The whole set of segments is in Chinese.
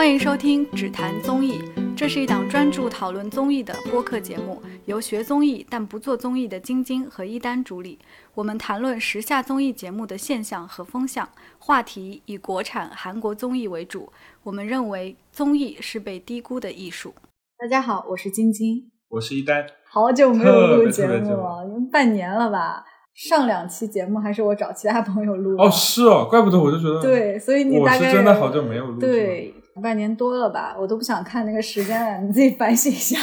欢迎收听《只谈综艺》，这是一档专注讨论综艺的播客节目，由学综艺但不做综艺的晶晶和一丹主理。我们谈论时下综艺节目的现象和风向，话题以国产、韩国综艺为主。我们认为综艺是被低估的艺术。大家好，我是晶晶，我是一丹。好久没有录节目了，已经半年了吧？上两期节目还是我找其他朋友录的。哦，是哦，怪不得我就觉得，对，所以你我大概是真的好久没有录对，半年多了吧，我都不想看那个时间了，你自己反省一下。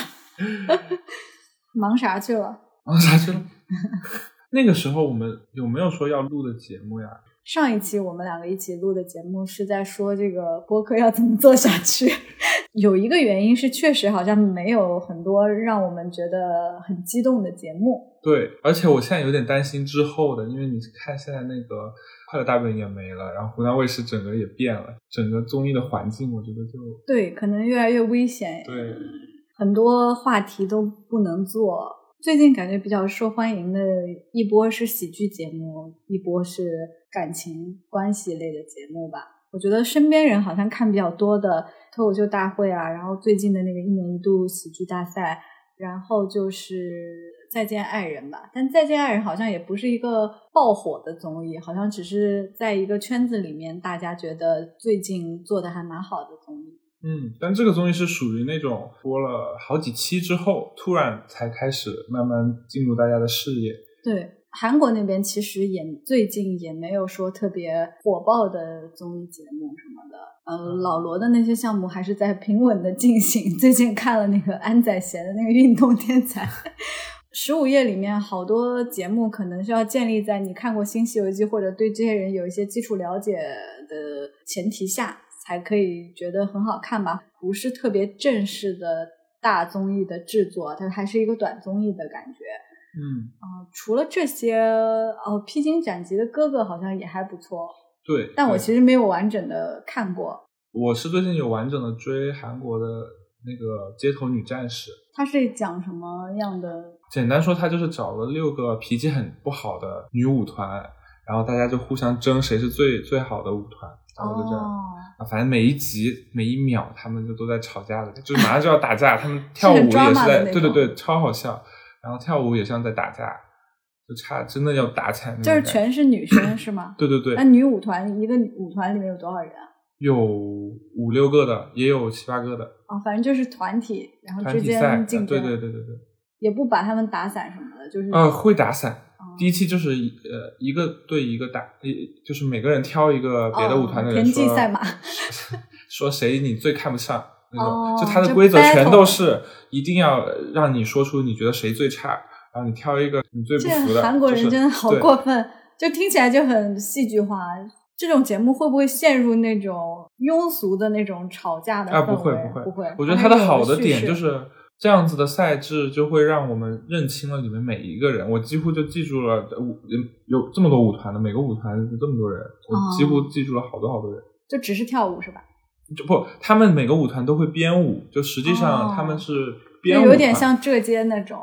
忙啥去了？忙，啥去了？那个时候我们有没有说要录的节目呀？上一期我们两个一起录的节目是在说这个播客要怎么做下去。有一个原因是，确实好像没有很多让我们觉得很激动的节目。对，而且我现在有点担心之后的，因为你看现在那个《快乐大本营》也没了，然后湖南卫视整个也变了，整个综艺的环境，我觉得就对，可能越来越危险。对，很多话题都不能做。最近感觉比较受欢迎的一波是喜剧节目，一波是感情关系类的节目吧。我觉得身边人好像看比较多的脱口秀大会啊，然后最近的那个一年一度喜剧大赛，然后就是再见爱人吧。但再见爱人好像也不是一个爆火的综艺，好像只是在一个圈子里面，大家觉得最近做的还蛮好的综艺。嗯，但这个综艺是属于那种播了好几期之后，突然才开始慢慢进入大家的视野。对，韩国那边其实也最近也没有说特别火爆的综艺节目什么的，呃，老罗的那些项目还是在平稳的进行。最近看了那个安宰贤的那个《运动天才》，十五页里面好多节目可能是要建立在你看过《新西游记》或者对这些人有一些基础了解的前提下，才可以觉得很好看吧，不是特别正式的大综艺的制作，它还是一个短综艺的感觉。嗯，啊、除了这些，哦，《披荆斩棘的哥哥》好像也还不错，对。但我其实没有完整的看过。我是最近有完整的追韩国的那个街头女战士。它是讲什么样的？简单说，他就是找了六个脾气很不好的女舞团，然后大家就互相争谁是最最好的舞团，然后就这样。哦，啊，反正每一集每一秒他们就都在吵架的，就是马上就要打架，他们跳舞也是在，对对对，超好笑。然后跳舞也像在打架，就差真的要打起来就是。全是女生是吗？对对对那，女舞团一个舞团里面有多少人啊？有五六个的，也有七八个的哦，反正就是团体，然后之。间竞争，对对对对对。也不把他们打散什么的，就是呃，会打散。哦第一期就是呃一个对一个打，一就是每个人挑一个别的舞团的人哦田、忌赛马 说谁你最看不上那种，哦就它的规则全都是一定要让你说出你觉得谁最差，然后你挑一个你最不服的。这韩国人真的好过分，就听起来就很戏剧化。这种节目会不会陷入那种庸俗的那种吵架的？啊，不会不会不会，我觉得它的好的点就是这样子的赛制，就会让我们认清了里面每一个人。我几乎就记住了舞有这么多舞团的，每个舞团有这么多人，我几乎记住了好多好多人。就只是跳舞是吧？就不，他们每个舞团都会编舞，就实际上哦他们是编舞有点像浙街那种，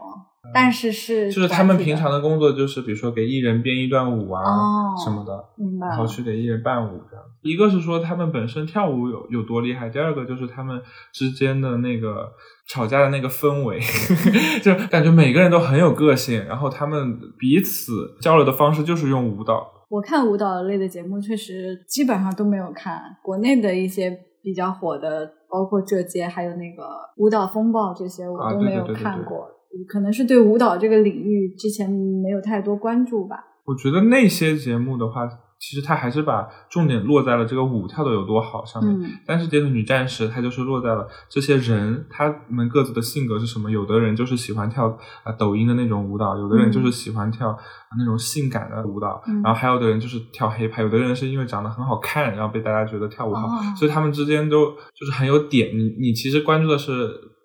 但是是就是他们平常的工作就是，比如说给艺人编一段舞啊、哦什么的，明白。然后去给艺人伴舞这样。一个是说他们本身跳舞有有多厉害，第二个就是他们之间的那个吵架的那个氛围，就感觉每个人都很有个性，然后他们彼此交流的方式就是用舞蹈。我看舞蹈类的节目，确实基本上都没有看国内的一些比较火的，包括这届，还有那个舞蹈风暴这些，我都没有对对对对看过。可能是对舞蹈这个领域之前没有太多关注吧。我觉得那些节目的话，其实他还是把重点落在了这个舞跳的有多好上面。嗯但是《街头女战士》它就是落在了这些人他们各自的性格是什么。有的人就是喜欢跳啊、抖音的那种舞蹈，有的人就是喜欢跳、啊那种性感的舞蹈，嗯然后还有的人就是跳黑怕，有的人是因为长得很好看，然后被大家觉得跳舞好，哦所以他们之间都就是很有点。你你其实关注的是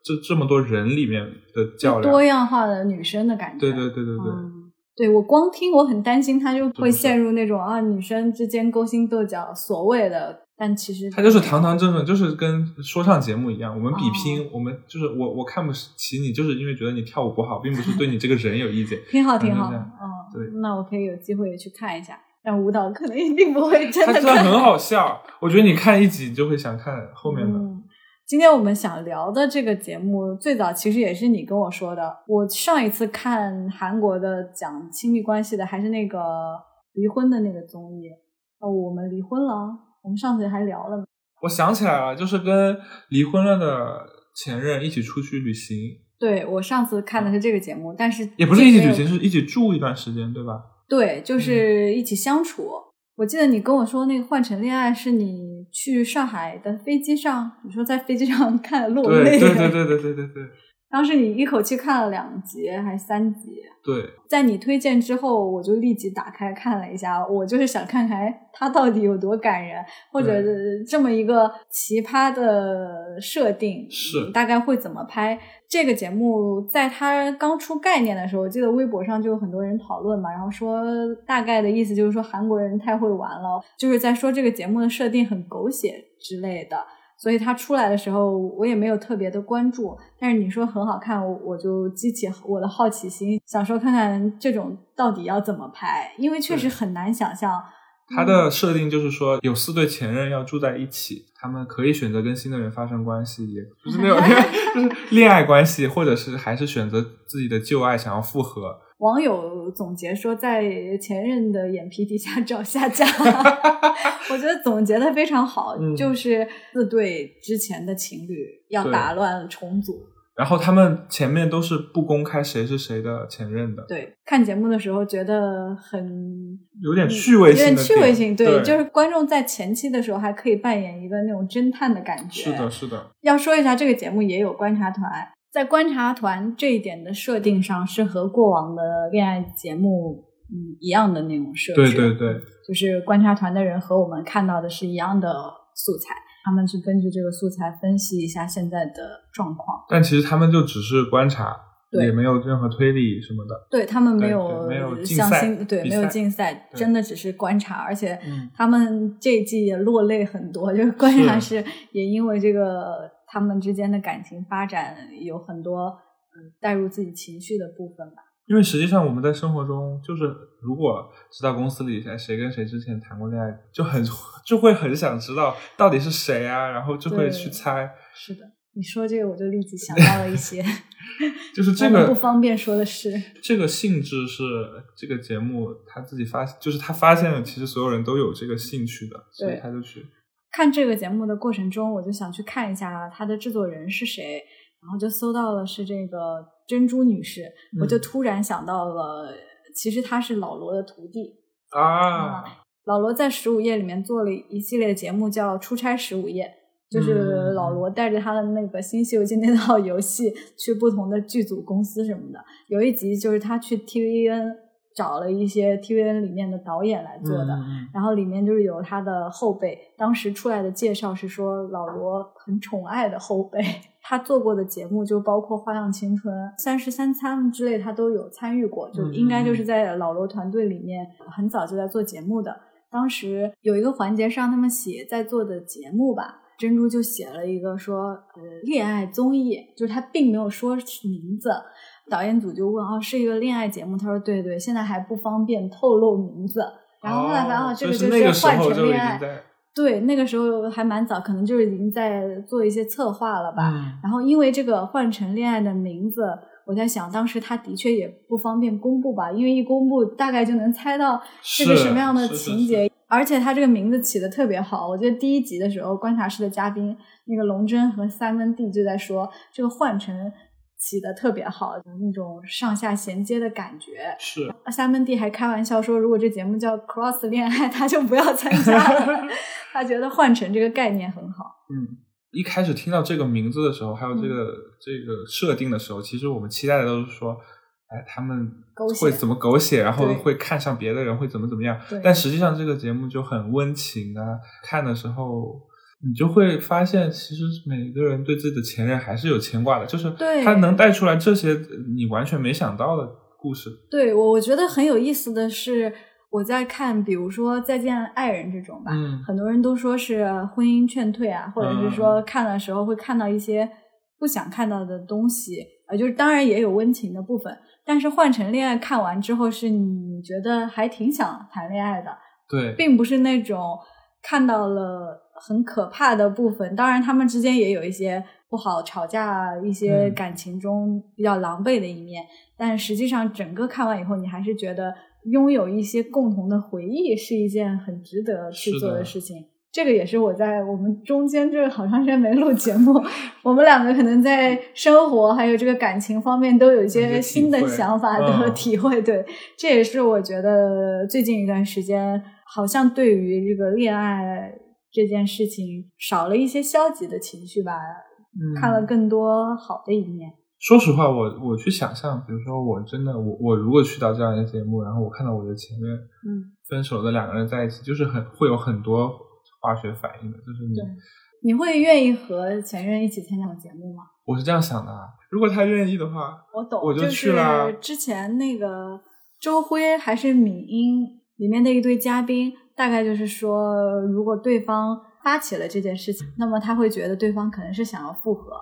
这这么多人里面的较量。多样化的女生的感觉。对对对对对。嗯，对我光听我很担心，他就会陷入那种啊女生之间勾心斗角，所谓的，但其实他就是堂堂正正，就是跟说唱节目一样，我们比拼，哦我们就是我我看不起你，就是因为觉得你跳舞不好，并不是对你这个人有意见。挺好挺好，嗯，对那我可以有机会也去看一下。但舞蹈可能一定不会真他的看。真的很好笑，我觉得你看一集你就会想看后面的。嗯，今天我们想聊的这个节目，最早其实也是你跟我说的。我上一次看韩国的讲亲密关系的，还是那个离婚的那个综艺。哦，我们离婚了，我们上次还聊了。我想起来了，就是跟离婚了的前任一起出去旅行。对，我上次看的是这个节目，但是也不是一起旅行，是一起住一段时间，对吧？对，就是一起相处。我记得你跟我说那个《换乘恋爱》是你去上海的飞机上，你说在飞机上 看落泪。对对对对对对对。当时你一口气看了两集还是三集？对，在你推荐之后，我就立即打开看了一下，我就是想看看它到底有多感人，或者这么一个奇葩的设定是大概会怎么拍。这个节目在它刚出概念的时候，我记得微博上就有很多人讨论嘛，然后说大概的意思就是说韩国人太会玩了，就是在说这个节目的设定很狗血之类的。所以它出来的时候，我也没有特别的关注。但是你说很好看，我我就激起我的好奇心，想说看看这种到底要怎么拍，因为确实很难想象。它的设定就是说，有四对前任要住在一起，他们可以选择跟新的人发生关系，也不是那种 就是恋爱关系，或者是还是选择自己的旧爱想要复合。网友总结说，在前任的眼皮底下找下家，我觉得总结的非常好，就是四对之前的情侣要打乱重组，然后他们前面都是不公开谁是谁的前任的。对，看节目的时候觉得很有点趣味性，有点趣味性。对，就是观众在前期的时候还可以扮演一个那种侦探的感觉。是的，是的。要说一下，这个节目也有观察团。在观察团这一点的设定上，是和过往的恋爱节目嗯一样的那种设置。对对对，就是观察团的人和我们看到的是一样的素材，他们去根据这个素材分析一下现在的状况。但其实他们就只是观察，也没有任何推理什么的。对他们没有没有竞赛，对没有竞赛，真的只是观察。而且他们这一季也落泪很多，就是观察是也因为这个。他们之间的感情发展有很多嗯带入自己情绪的部分吧。因为实际上我们在生活中，就是如果知道公司里谁跟谁之前谈过恋爱，就很就会很想知道到底是谁啊，然后就会去猜。是的，你说这个我就立即想到了一些，就是这个不方便说的是。这个性质是这个节目他自己发，就是他发现了，其实所有人都有这个兴趣的，所以他就去。看这个节目的过程中，我就想去看一下它的制作人是谁，然后就搜到了是这个珍珠女士，我就突然想到了，其实她是老罗的徒弟啊。老罗在十五夜里面做了一系列节目，叫《出差十五夜》，就是老罗带着他的那个《新西游记》那套游戏去不同的剧组公司什么的。有一集就是他去 TVN。找了一些 TVN 里面的导演来做的，然后里面就是有他的后辈。当时出来的介绍是说，老罗很宠爱的后辈。他做过的节目就包括《花样青春》《三十三餐》之类，他都有参与过。就应该就是在老罗团队里面很早就在做节目的。当时有一个环节是让他们写在做的节目吧，珍珠就写了一个说，呃，恋爱综艺，就是他并没有说名字。导演组就问哦，是一个恋爱节目。他说对对，现在还不方便透露名字。然后后来发现哦，这个就是换成恋爱。对，那个时候还蛮早，可能就是已经在做一些策划了吧。然后因为这个换成恋爱的名字，我在想，当时他的确也不方便公布吧，因为一公布大概就能猜到是个什么样的情节。而且他这个名字起的特别好，我觉得第一集的时候，观察室的嘉宾那个龙真和三文弟就在说这个换成。起的特别好，就那种上下衔接的感觉。是，三门弟还开玩笑说，如果这节目叫 Cross 恋爱，他就不要参加了。他觉得换成这个概念很好。嗯，一开始听到这个名字的时候，还有这个这个设定的时候，其实我们期待的都是说，哎，他们会怎么狗血，然后会看上别的人，会怎么怎么样。但实际上这个节目就很温情啊，看的时候。你就会发现，其实每个人对自己的前任还是有牵挂的，就是他能带出来这些你完全没想到的故事。对我，我觉得很有意思的是，我在看，比如说《再见爱人》这种吧，很多人都说是婚姻劝退啊，或者是说看的时候会看到一些不想看到的东西，呃，就是当然也有温情的部分，但是换成恋爱看完之后，是你觉得还挺想谈恋爱的，对，并不是那种看到了。很可怕的部分。当然，他们之间也有一些不好吵架、一些嗯感情中比较狼狈的一面。但实际上，整个看完以后，你还是觉得拥有一些共同的回忆是一件很值得去做的事情。这个也是我在我们中间这好长时间没录节目，我们两个可能在生活还有这个感情方面都有一些新的想法的嗯体会。对，这也是我觉得最近一段时间好像对于这个恋爱这件事情少了一些消极的情绪吧，嗯看了更多好的一面。说实话，我我去想象，比如说我真的我我如果去到这样一个节目，然后我看到我的前任嗯，分手的两个人在一起，就是很会有很多化学反应的，就是你你会愿意和前任一起参加我节目吗？我是这样想的啊，如果他愿意的话，我懂，我就去啦是之前那个周辉还是敏英里面的一对嘉宾，大概就是说，如果对方发起了这件事情，那么他会觉得对方可能是想要复合，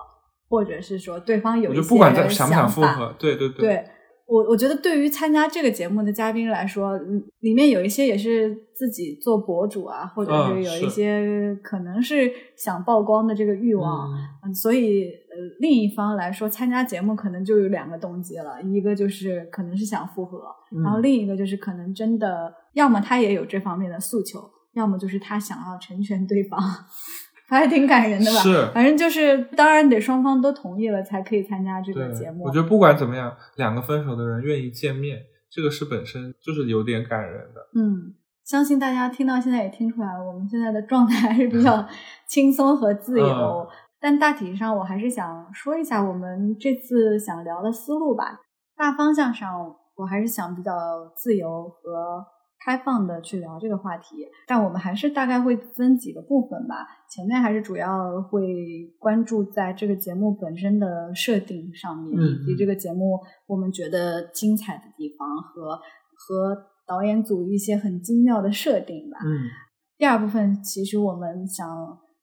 或者是说对方有一些我就不管在想不想想法复合，对对。对我，我觉得对于参加这个节目的嘉宾来说，嗯里面有一些也是自己做博主啊，或者嗯是有一。些可能是想曝光的这个欲望。嗯。嗯，所以呃，另一方来说，参加节目可能就有两个动机了，一个就是可能是想复合，嗯然后另一个就是可能真的，要么他也有这方面的诉求，要么就是他想要成全对方，还挺感人的吧？是反正就是，当然得双方都同意了才可以参加这个节目。我觉得不管怎么样，两个分手的人愿意见面，这个是本身就是有点感人的。嗯，相信大家听到现在也听出来了，我们现在的状态还是比较 轻松和自由。嗯但大体上，我还是想说一下我们这次想聊的思路吧。大方向上，我还是想比较自由和开放的去聊这个话题，但我们还是大概会分几个部分吧。前面还是主要会关注在这个节目本身的设定上面，嗯以及这个节目我们觉得精彩的地方和和导演组一些很精妙的设定吧。嗯第二部分，其实我们想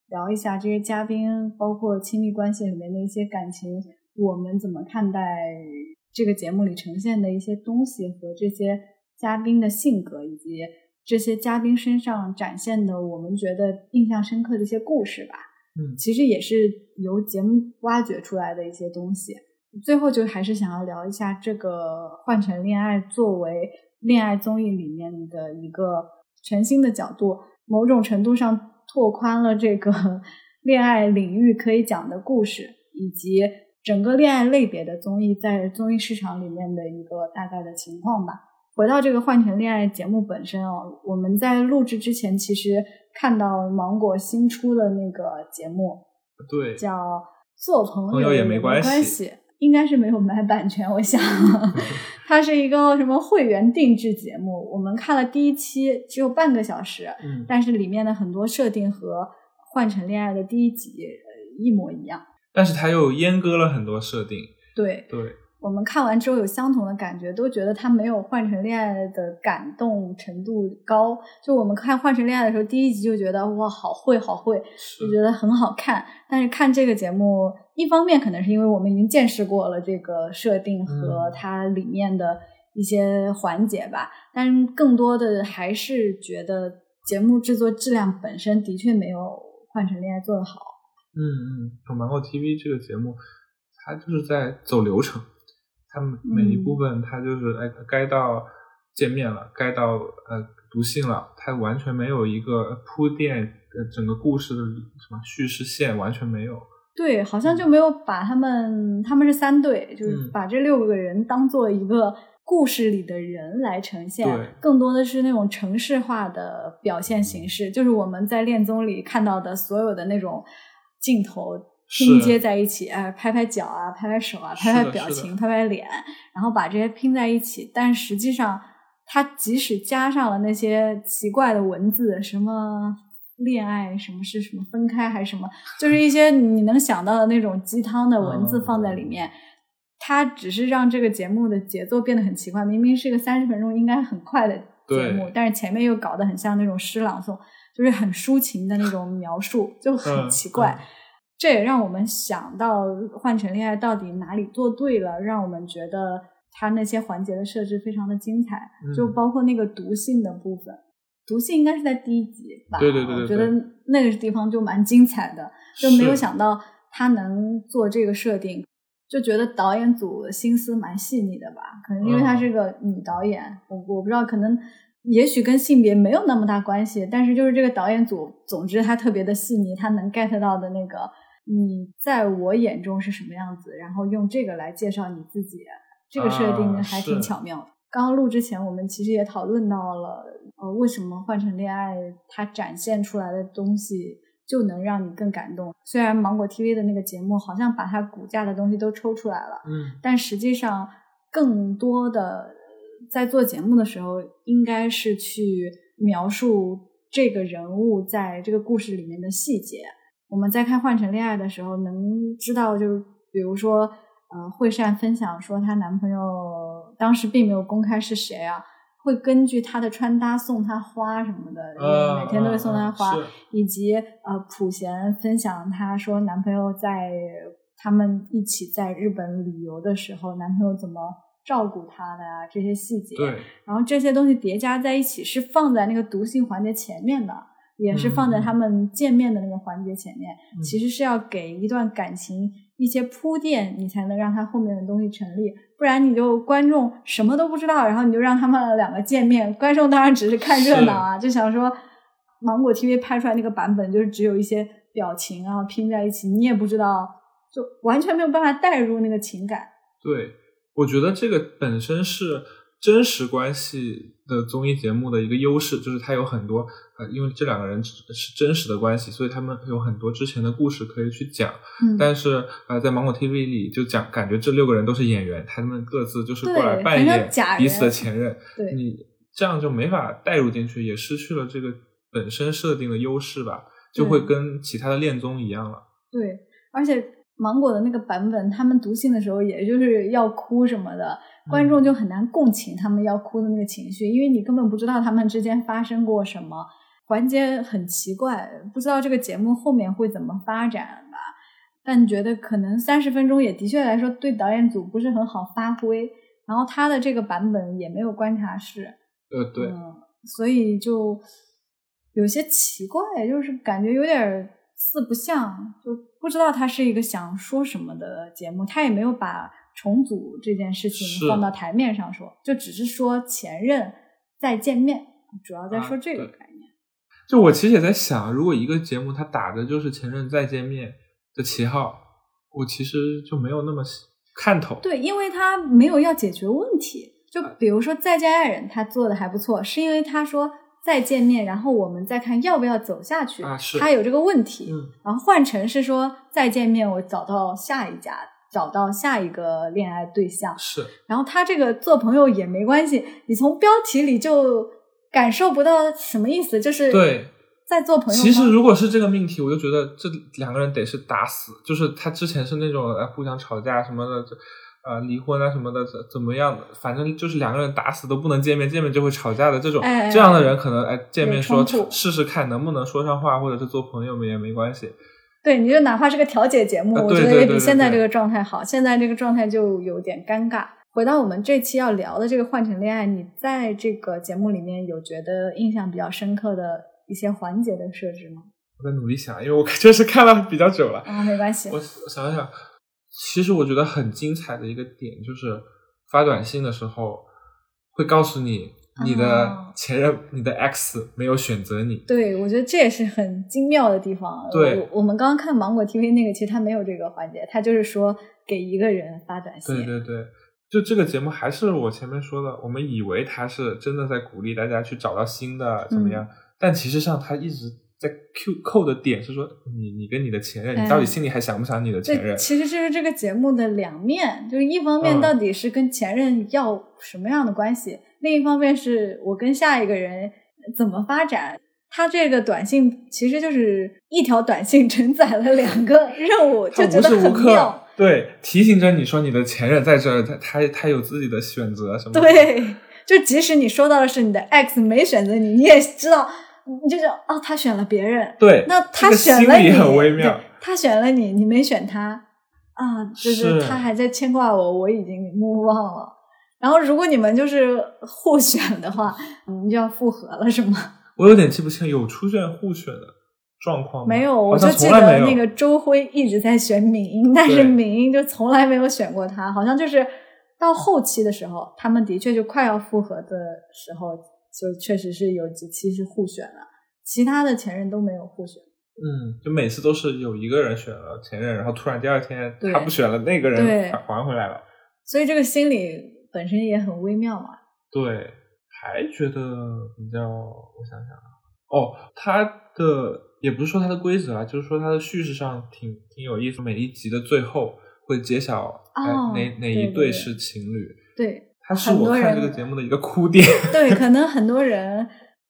聊一下这些嘉宾，包括亲密关系里面的一些感情，我们怎么看待这个节目里呈现的一些东西和这些嘉宾的性格，以及这些嘉宾身上展现的我们觉得印象深刻的一些故事吧。嗯其实也是由节目挖掘出来的一些东西。最后就还是想要聊一下这个《换乘恋爱》作为恋爱综艺里面的一个全新的角度，某种程度上拓宽了这个 恋爱领域可以讲的故事，以及整个恋爱类别的综艺在综艺市场里面的一个大概的情况吧。回到这个《换乘恋爱》节目本身哦，我们在录制之前其实看到芒果新出的那个节目，对，叫《做朋朋友也没没关系系》，应该是没有买版权，我想。它是一个什么会员定制节目？我们看了第一期，只有半个小时，嗯，但是里面的很多设定和《换乘恋爱》的第一集呃一模一样。但是它又阉割了很多设定，对对，我们看完之后有相同的感觉，都觉得它没有《换乘恋爱》的感动程度高。就我们看《换乘恋爱》的时候，第一集就觉得哇，好会，好会，就觉得很好看。但是看这个节目，一方面可能是因为我们已经见识过了这个设定和嗯它里面的一些环节吧，但是更多的还是觉得节目制作质量本身的确没有《换乘恋爱》做得好。嗯嗯，有芒果 TV 这个节目，它就是在走流程，它每一部分它就是哎，该到见面了，该到呃读信了，它完全没有一个铺垫，呃，整个故事的什么叙事线完全没有。对，好像就没有把他们，他们是三对，就是嗯。把这六个人当做一个故事里的人来呈现对，更多的是那种城市化的表现形式，就是我们在恋综里看到的所有的那种镜头拼接在一起，哎，拍拍脚啊，拍拍手啊，拍拍表情，拍拍脸，然后把这些拼在一起，但实际上，它即使加上了那些奇怪的文字，什么。恋爱什么是什么分开还是什么，就是一些你能想到的那种鸡汤的文字放在里面，它只是让这个节目的节奏变得很奇怪。明明是一个三十分钟应该很快的节目，但是前面又搞得很像那种诗朗诵，就是很抒情的那种描述，就很嗯奇怪。嗯这也让我们想到《换乘恋爱》到底哪里做对了，让我们觉得它那些环节的设置非常的精彩，嗯就包括那个毒性的部分。毒性应该是在第一集吧？对对对对我觉得那个地方就蛮精彩的，就没有想到他能做这个设定，就觉得导演组心思蛮细腻的吧？可能因为她是个女导演，我我不知道，可能也许跟性别没有那么大关系，但是就是这个导演组，总之他特别的细腻，他能 get 到的那个你在我眼中是什么样子，然后用这个来介绍你自己，这个设定还挺巧妙的。刚刚录之前，我们其实也讨论到了，呃，为什么换成恋爱它展现出来的东西就能让你更感动？虽然芒果 TV 的那个节目好像把它骨架的东西都抽出来了，嗯，但实际上更多的在做节目的时候，应该是去描述这个人物在这个故事里面的细节。我们在看《换成恋爱》的时候，能知道，就是比如说，呃，惠善分享说她男朋友当时并没有公开是谁啊，会根据她的穿搭送她花什么的，呃每天都会送她花，是。以及呃，普贤分享她说男朋友在他们一起在日本旅游的时候，男朋友怎么照顾她的啊，这些细节，对，然后这些东西叠加在一起，是放在那个毒性环节前面的，也是放在他们见面的那个环节前面。嗯其实是要给一段感情一些铺垫，你才能让他后面的东西成立。不然你就观众什么都不知道，然后你就让他们 两个见面，观众当然只是看热闹啊，就想说芒果 TV 拍出来那个版本就是只有一些表情啊拼在一起，你也不知道，就完全没有办法带入那个情感。对，我觉得这个本身是真实关系的综艺节目的一个优势，就是它有很多呃，因为这两个人是真实的关系，所以他们有很多之前的故事可以去讲。嗯，但是呃，在芒果 TV 里就讲，感觉这六个人都是演员，他们各自就是过来扮演彼此的前任，对你这样就没法带入进去，也失去了这个本身设定的优势吧，就会跟其他的恋综一样了。对，而且芒果的那个版本，他们读信的时候，也就是要哭什么的，观众就很难共情他们要哭的那个情绪，因为你根本不知道他们之间发生过什么，环节很奇怪，不知道这个节目后面会怎么发展吧。但觉得可能三十分钟也的确来说对导演组不是很好发挥，然后他的这个版本也没有观察室，呃，对，嗯，所以就有些奇怪，就是感觉有点儿四不像，就不知道他是一个想说什么的节目。他也没有把重组这件事情放到台面上说，就只是说前任再见面，主要在说啊这个概念。就我其实也在想，如果一个节目它打的就是前任再见面的旗号，我其实就没有那么看头。对，因为他没有要解决问题。就啊比如说《再见爱人》，他做的还不错，是因为他说再见面，然后我们再看要不要走下去，啊是他有这个问题。嗯，然后换成是说再见面，我找到下一家，找到下一个恋爱对象。是然后他这个做朋友也没关系，你从标题里就感受不到什么意思，就是对。在做朋友。其实如果是这个命题，我就觉得这两个人得是打死，就是他之前是那种呃互相吵架什么的，这呃离婚啊什么的怎怎么样的，反正就是两个人打死都不能见面，见面就会吵架的这种，哎这样的人可能哎见面说试试看能不能说上话，或者是做朋友们也没关系。对，你就哪怕是个调解节目，啊我觉得也比现在这个状态好。现在这个状态就有点尴尬。回到我们这期要聊的这个换乘恋爱，你在这个节目里面有觉得印象比较深刻的一些环节的设置吗？我在努力想，因为我确实看了比较久了。啊、没关系我。我想想，其实我觉得很精彩的一个点就是发短信的时候会告诉你你的哦前任、你的 X 没有选择你。对，我觉得这也是很精妙的地方。对我我们刚刚看芒果 TV 那个，其实它没有这个环节，它就是说给一个人发短信。对对对，就这个节目还是我前面说的，我们以为他是真的在鼓励大家去找到新的怎么样，嗯但其实上他一直在 Q 扣的点是说，你你跟你的前任，哎你到底心里还想不想你的前对，任？其实这是这个节目的两面，就是一方面嗯到底是跟前任要什么样的关系，另一方面是我跟下一个人怎么发展。他这个短信其实就是一条短信承载了两个任务，就觉得很妙。对提醒着你说你的前任在这儿，他他他有自己的选择什么的。对，就即使你收到的是你的 X 没选择你，你也知道，你就知道哦，他选了别人。对，那他选了你，很微妙。他选了你，你没选他啊，就是是他还在牵挂我，我已经 move on 了。然后如果你们就是互选的话，你们就要复合了，是吗？我有点记不清有出现互选的状况吗？没有，我就记。得那个周辉一直在选敏英，但是敏英就从来没有选过他，好像就是到后期的时候，他们的确就快要复合的时候，就确实是有几期是互选了，其他的前任都没有互选。嗯，就每次都是有一个人选了前任，然后突然第二天对他不选了，那个人还还回来了。所以这个心理本身也很微妙嘛。对，还觉得比较，我想想啊，哦，它的也不是说它的规则啊，就是说它的叙事上挺挺有意思。每一集的最后会揭晓，哎、哦哪哪一对是情侣。对它是我看这个节目的一个哭点。对，可能很多 人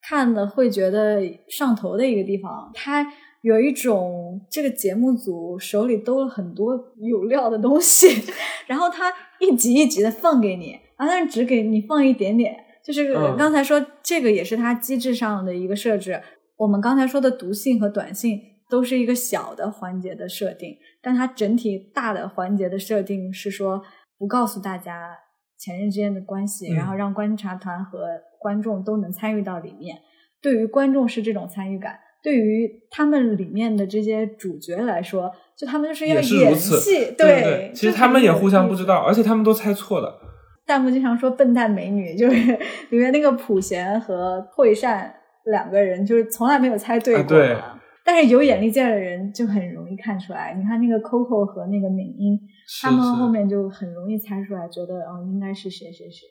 看了会觉得上头的一个地方，它有一种这个节目组手里兜了很多有料的东西，然后他一集一集的放给你，啊，但是只给你放一点点。就是嗯刚才说这个也是它机制上的一个设置。我们刚才说的读信和短信都是一个小的环节的设定，但它整体大的环节的设定是说不告诉大家前任之间的关系，嗯然后让观察团和观众都能参与到里面。对于观众是这种参与感，对于他们里面的这些主角来说，就他们就是要演戏，对对，其实他们也互相不知道，而且他们都猜错了。弹幕经常说“笨蛋美女”，就是 里面那个普贤和惠善两个人，就是从来没有猜对过、啊对但是有眼力见的人就很容易看出来。你看那个 Coco 和那个敏英，他们后面就很容易猜出来，觉得哦应该是谁谁谁。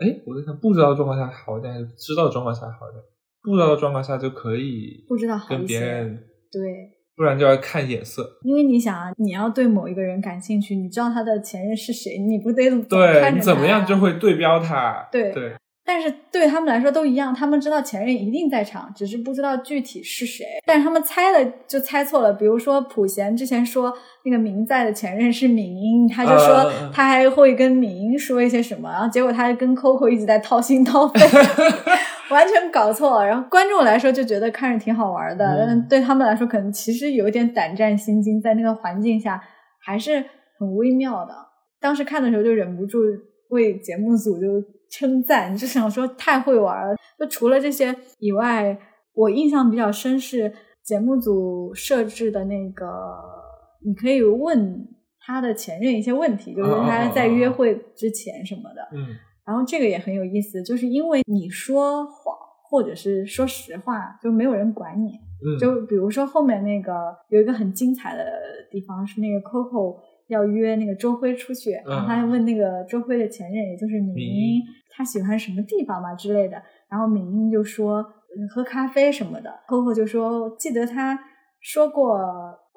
哎，我在想，不知道状况下好一点，还是知道状况下好一点？不知道的状况下就可以不知道好跟别人，对，不然就要看眼色。因为你想啊，你要对某一个人感兴趣，你知道他的前任是谁，你不得总对你怎么样就会对标他。对对，但是对他们来说都一样，他们知道前任一定在场，只是不知道具体是谁。但是他们猜了就猜错了，比如说普贤之前说那个明在的前任是敏英，他就说他还会跟敏英说一些什么，然后结果他跟 Coco 一直在掏心掏肺，完全搞错了。然后观众来说就觉得看着挺好玩的，嗯但是对他们来说可能其实有一点胆战心惊，在那个环境下还是很微妙的。当时看的时候就忍不住为节目组就称赞，就想说太会玩了。就除了这些以外，我印象比较深是节目组设置的那个，你可以问他的前任一些问题，就是他在约会之前什么的。嗯然后这个也很有意思，就是因为你说谎或者是说实话，就没有人管你。嗯，就比如说后面那个有一个很精彩的地方是那个 Coco 要约那个周辉出去，然后他还问那个周辉的前任，也就是敏敏英英，他喜欢什么地方嘛之类的。然后敏英就说嗯喝咖啡什么的，Coco 就说记得他说过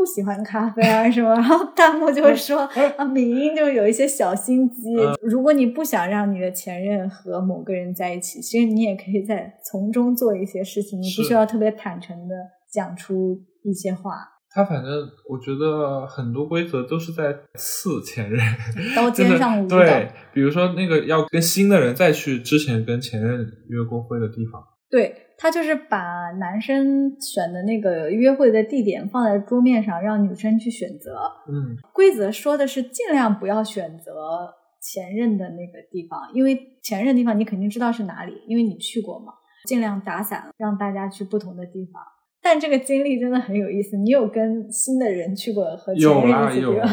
不喜欢咖啡啊 什么，然后弹幕就会说啊敏英就有一些小心机，如果你不想让你的前任和某个人在一起，其实你也可以在从中做一些事情，你不是需要特别坦诚的讲出一些话。他反正我觉得很多规则都是在刺前任，刀尖上舞蹈对，比如说那个要跟新的人再去之前跟前任约过会的地方，对他就是把男生选的那个约会的地点放在桌面上，让女生去选择。嗯，规则说的是尽量不要选择前任的那个地方，因为前任地方你肯定知道是哪里，因为你去过嘛。尽量打散，让大家去不同的地方。但这个经历真的很有意思。你有跟新的人去过和前任一起啦有地方？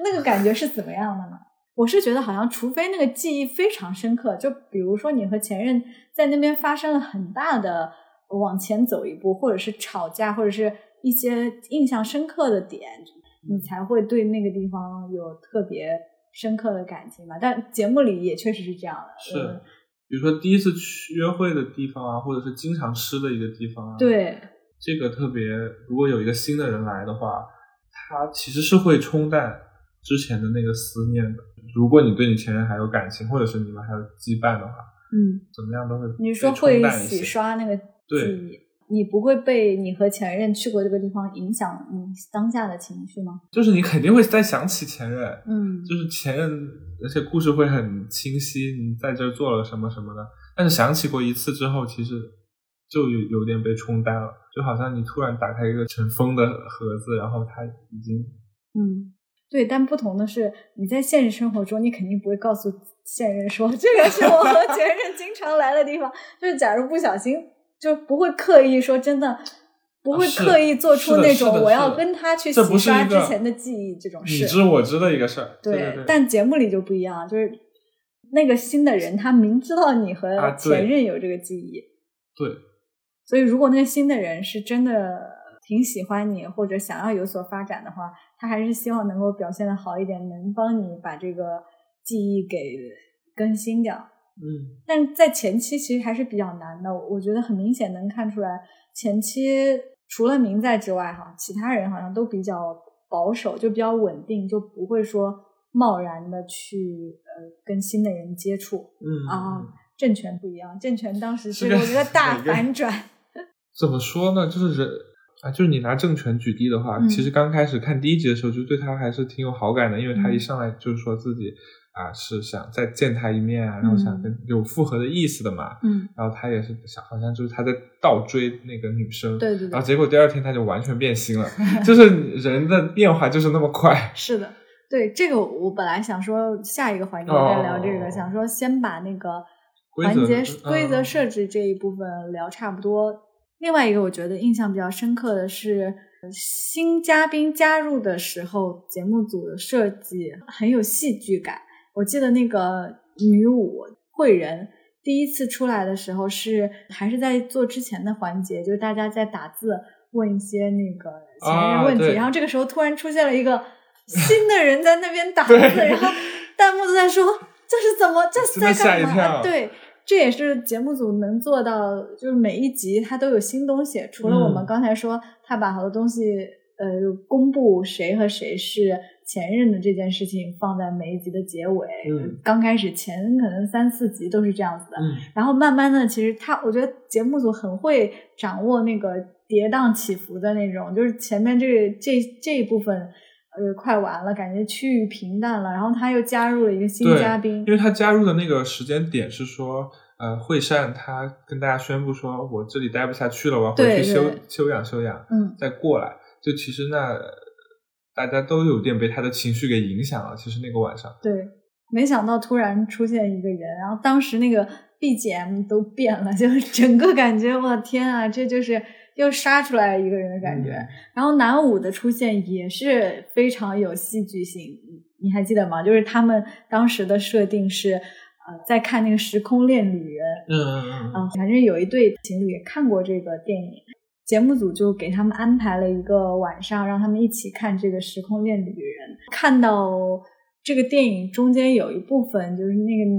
那个感觉是怎么样的呢？我是觉得好像，除非那个记忆非常深刻，就比如说你和前任在那边发生了很大的往前走一步，或者是吵架，或者是一些印象深刻的点，你才会对那个地方有特别深刻的感情吧。但节目里也确实是这样的，是嗯，比如说第一次去约会的地方啊，或者是经常吃的一个地方啊，，对这个特别，如果有一个新的人来的话，他其实是会冲淡之前的那个思念的。如果你对你前任还有感情，或者是你们还有羁绊的话，嗯，怎么样都会你说会洗刷那个对记忆，你不会被你和前任去过这个地方影响你当下的情绪吗？就是你肯定会再想起前任，嗯，就是前任而且故事会很清晰，你在这做了什么什么的。但是想起过一次之后，其实就有有点被冲淡了，就好像你突然打开一个尘封的盒子，然后它已经嗯，对，但不同的是，你在现实生活中，你肯定不会告诉现任说这个是我和前任经常来的地方。就是假如不小心就不会刻意说真的，不会刻意做出那种我要跟他去洗刷之前的记忆这种事。你知我知的一个事儿。对，但节目里就不一样，就是那个新的人他明知道你和前任有这个记忆。对。所以，如果那个新的人是真的挺喜欢你，或者想要有所发展的话，他还是希望能够表现的好一点，能帮你把这个记忆给更新掉。嗯，但在前期其实还是比较难的。我觉得很明显能看出来，前期除了明在之外，哈，其他人好像都比较保守，就比较稳定，就不会说贸然的去呃跟新的人接触。嗯啊，政权不一样，政权当时是我觉得大反转。怎么说呢？就是人啊，就是你拿政权举例的话，其实刚开始看第一集的时候，就对他还是挺有好感的，因为他一上来就是说自己啊是想再见他一面啊，然后想跟有复合的意思的嘛。嗯，然后他也是想，好像就是他在倒追那个女生。对对对。然后结果第二天他就完全变心了，就是人的变化就是那么快。是的，对这个我本来想说下一个环节再聊这个，想说先把那个环节规则设置这一部分聊差不多。另外一个我觉得印象比较深刻的是，新嘉宾加入的时候，节目组的设计很有戏剧感。我记得那个女舞慧人第一次出来的时候，是还是在做之前的环节，就是大家在打字问一些那个前任问题，然后这个时候突然出现了一个 新的人在那边打字，然后弹幕都在说这是怎么这是在干嘛？对。这也是节目组能做到，就是每一集它都有新东西。除了我们刚才说他把好多东西，呃，公布谁和谁是前任的这件事情放在每一集的结尾。嗯，刚开始前可能三四集都是这样子的。嗯，然后慢慢的，其实他我觉得节目组很会掌握那个跌宕起伏的那种，就是前面这这这一部分呃快完了，感觉趋于平淡了，然后他又加入了一个新嘉宾，因为他加入的那个时间点是说。呃，惠善他跟大家宣布说，我这里待不下去了，我要回去休休养休养，嗯，再过来。就其实那大家都有点被他的情绪给影响了。其实那个晚上，对，没想到突然出现一个人，然后当时那个 BGM 都变了，就整个感觉，我天啊，这就是又杀出来一个人的感觉。然后男五的出现也是非常有戏剧性，你还记得吗？就是他们当时的设定是。呃，在看那个《时空恋旅人》，嗯嗯嗯，反正有一对情侣也看过这个电影，节目组就给他们安排了一个晚上，让他们一起看这个《时空恋旅人》。看到这个电影中间有一部分，就是那个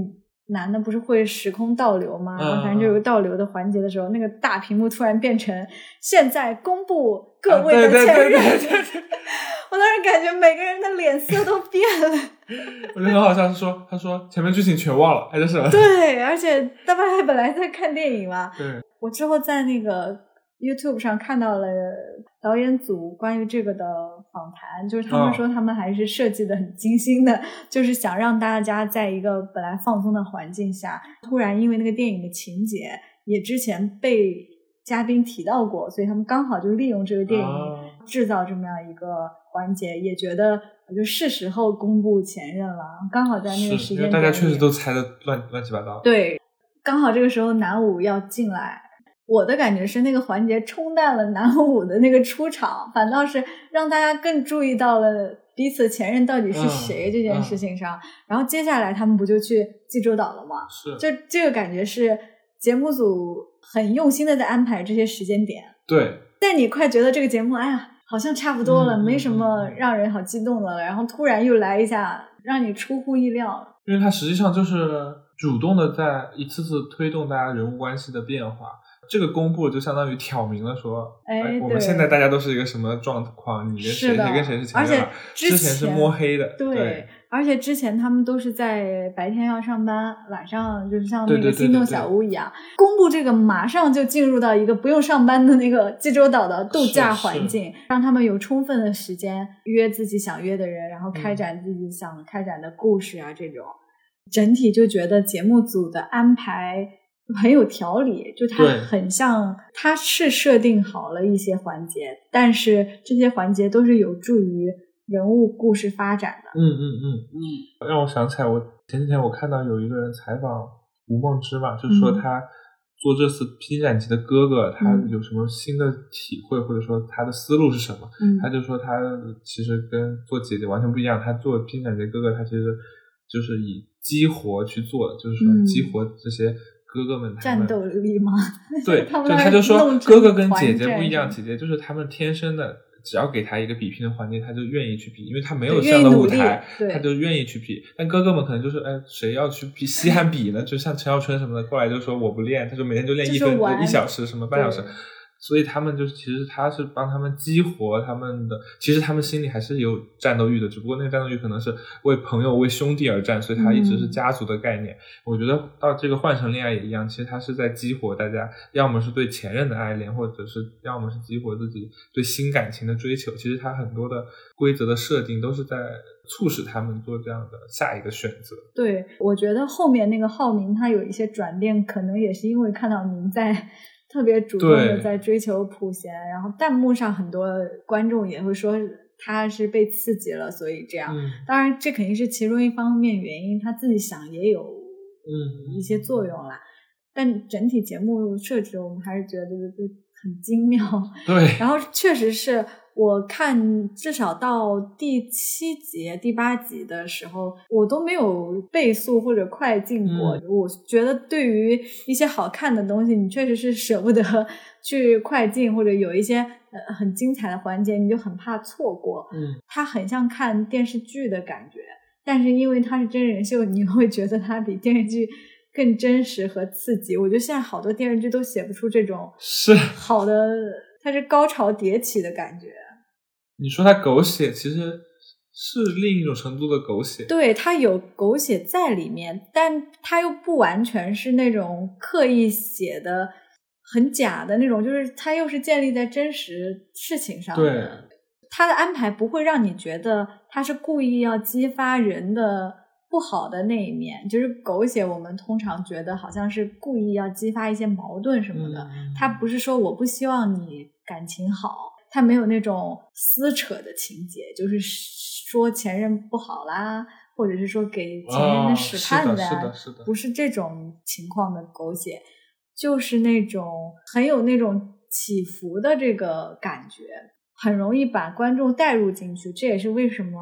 男的不是会时空倒流吗？然后反正就有个倒流的环节的时候，那个大屏幕突然变成现在公布各位的前任。我当时感觉每个人的脸色都变了。我觉得很好笑，是说他说前面剧情全忘了，还是什么？对，而且大白还本来在看电影嘛。对。我之后在那个 YouTube 上看到了导演组关于这个的访谈，就是他们说他们还是设计的很精心的，就是想让大家在一个本来放松的环境下，突然因为那个电影的情节也之前被嘉宾提到过，所以他们刚好就利用这个电影制造这么样一个环节，也觉得。就是时候公布前任了，刚好在那个时间点，大家确实都猜的乱乱七八糟。对，刚好这个时候男五要进来，我的感觉是那个环节冲淡了男五的那个出场，反倒是让大家更注意到了彼此前任到底是谁这件事情上。然后接下来他们不就去济州岛了吗？是，就这个感觉是节目组很用心的在安排这些时间点。对，但你快觉得这个节目，哎呀。好像差不多了，没什么让人好激动的了。然后突然又来一下，让你出乎意料。因为它实际上就是主动的在一次次推动大家人物关系的变化。这个公布就相当于挑明了说，哎，我们现在大家都是一个什么状况？你跟谁谁跟谁是前任？之前是摸黑的，对。而且之前他们都是在白天要上班，晚上就是像那个心动小屋一样，公布这个马上就进入到一个不用上班的那个济州岛的度假环境，让他们有充分的时间约自己想约的人，然后开展自己想开展的故事啊，这种整体就觉得节目组的安排很有条理，就它很像，它是设定好了一些环节，但是这些环节都是有助于。人物故事发展的，嗯嗯嗯。嗯，让我想起来，我前几天我看到有一个人采访吴梦之嘛，就是说他做这次披荆斩棘的哥哥，他嗯。有什么新的体会，或者说他的思路是什么？嗯。他就说他其实跟做姐姐完全不一样，他做披荆斩棘哥哥，他其实就是以激活去做的，就是说嗯。激活这些哥哥们他们战斗力吗？对，他 就他就说哥哥跟姐姐不一样，姐姐就是他们天生的，只要给他一个比拼的环境，他就愿意去比，因为他没有这样的舞台，他就愿意去比。但哥哥们可能就是，哎，谁要去比稀罕比呢？就像陈小春什么的过来就说我不练，他就每天就练一分就是一小时，什么半小时对。所以他们就是，其实他是帮他们激活他们的，其实他们心里还是有战斗欲的，只不过那个战斗欲可能是为朋友、为兄弟而战，所以他一直是嗯家族的概念。我觉得到这个换成恋爱也一样，其实他是在激活大家，要么是对前任的爱恋，或者是要么是激活自己对新感情的追求。其实他很多的规则的设定都是在促使他们做这样的下一个选择。对，我觉得后面那个浩明他有一些转变，可能也是因为看到您在特别主动的在追求普贤，然后弹幕上很多观众也会说他是被刺激了，所以这样。嗯当然，这肯定是其中一方面原因，他自己想也有嗯一些作用啦。但整体节目设置，我们还是觉得就很精妙。对，然后确实是我看至少到第七集、第八集的时候，我都没有倍速或者快进过。嗯我觉得对于一些好看的东西，你确实是舍不得 去快进，或者有一些呃很精彩的环节，你就很怕错过。嗯它很像看电视剧的感觉，但是因为它是真人秀，你会觉得它比电视剧更真实和刺激。我觉得现在好多电视剧都写不出这种是好的，它是高潮迭起的感觉。你说他狗血，其实是另一种程度的狗血。对，他有狗血在里面，但他又不完全是那种刻意写的很假的那种，就是他又是建立在真实事情上对的。它的安排不会让你觉得他是故意要激发人的不好的那一面，就是狗血。我们通常觉得好像是故意要激发一些矛盾什么的，嗯他不是说我不希望你感情好，他没有那种撕扯的情节，就是说前任不好啦，或者是说给前任的使绊子是啊，的是的是的不是这种情况的狗血，就是那种很有那种起伏的这个感觉，很容易把观众带入进去。这也是为什么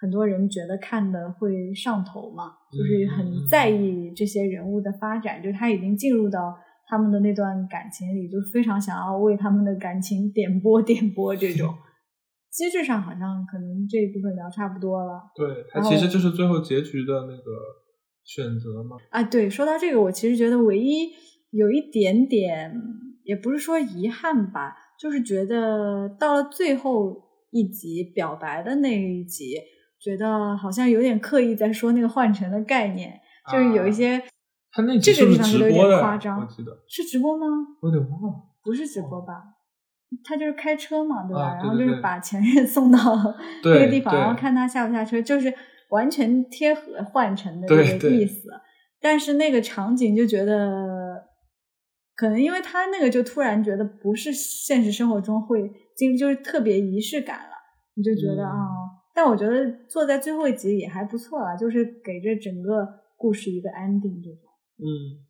很多人觉得看的会上头嘛，就是很在意这些人物的发展，就是他已经进入到他们的那段感情里，就非常想要为他们的感情点播 点播这种。机制上好像可能这一部分聊差不多了对，它其实就是最后结局的那个选择嘛。啊。对，说到这个，我其实觉得唯一有一点点，也不是说遗憾吧，就是觉得到了最后一集表白的那一集，觉得好像有点刻意在说那个换乘的概念，就是有一些、他那集是不是这个地方直播的？有点夸张我记得是直播吗？我有点忘了。不是直播吧？他就是开车嘛，对吧？啊对然后就是把前任送到那个地方，然后看他下不下车，就是完全贴合换乘的这个意思。但是那个场景就觉得，可能因为他那个就突然觉得不是现实生活中会经历，就是特别仪式感了，你就觉得嗯啊、但我觉得坐在最后一集也还不错啦，就是给这整个故事一个 ending 这种。嗯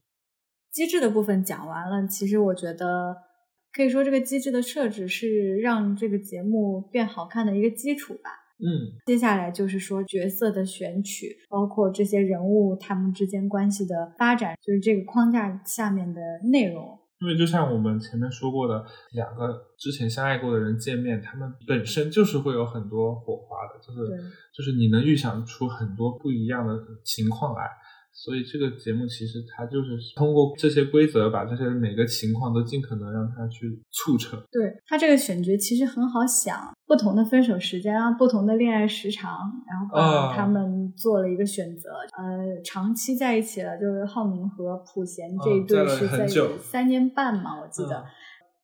机制的部分讲完了，其实我觉得可以说这个机制的设置是让这个节目变好看的一个基础吧。嗯接下来就是说角色的选取，包括这些人物他们之间关系的发展，就是这个框架下面的内容。因为就像我们前面说过的，两个之前相爱过的人见面，他们本身就是会有很多火花的，就是就是你能预想出很多不一样的情况来。所以这个节目其实它就是通过这些规则，把这些每个情况都尽可能让它去促成。对他这个选角其实很好想，不同的分手时间啊，不同的恋爱时长，然后他们做了一个选择。呃，长期在一起了，就是浩明和普贤这一对是在三年半嘛，我记得。嗯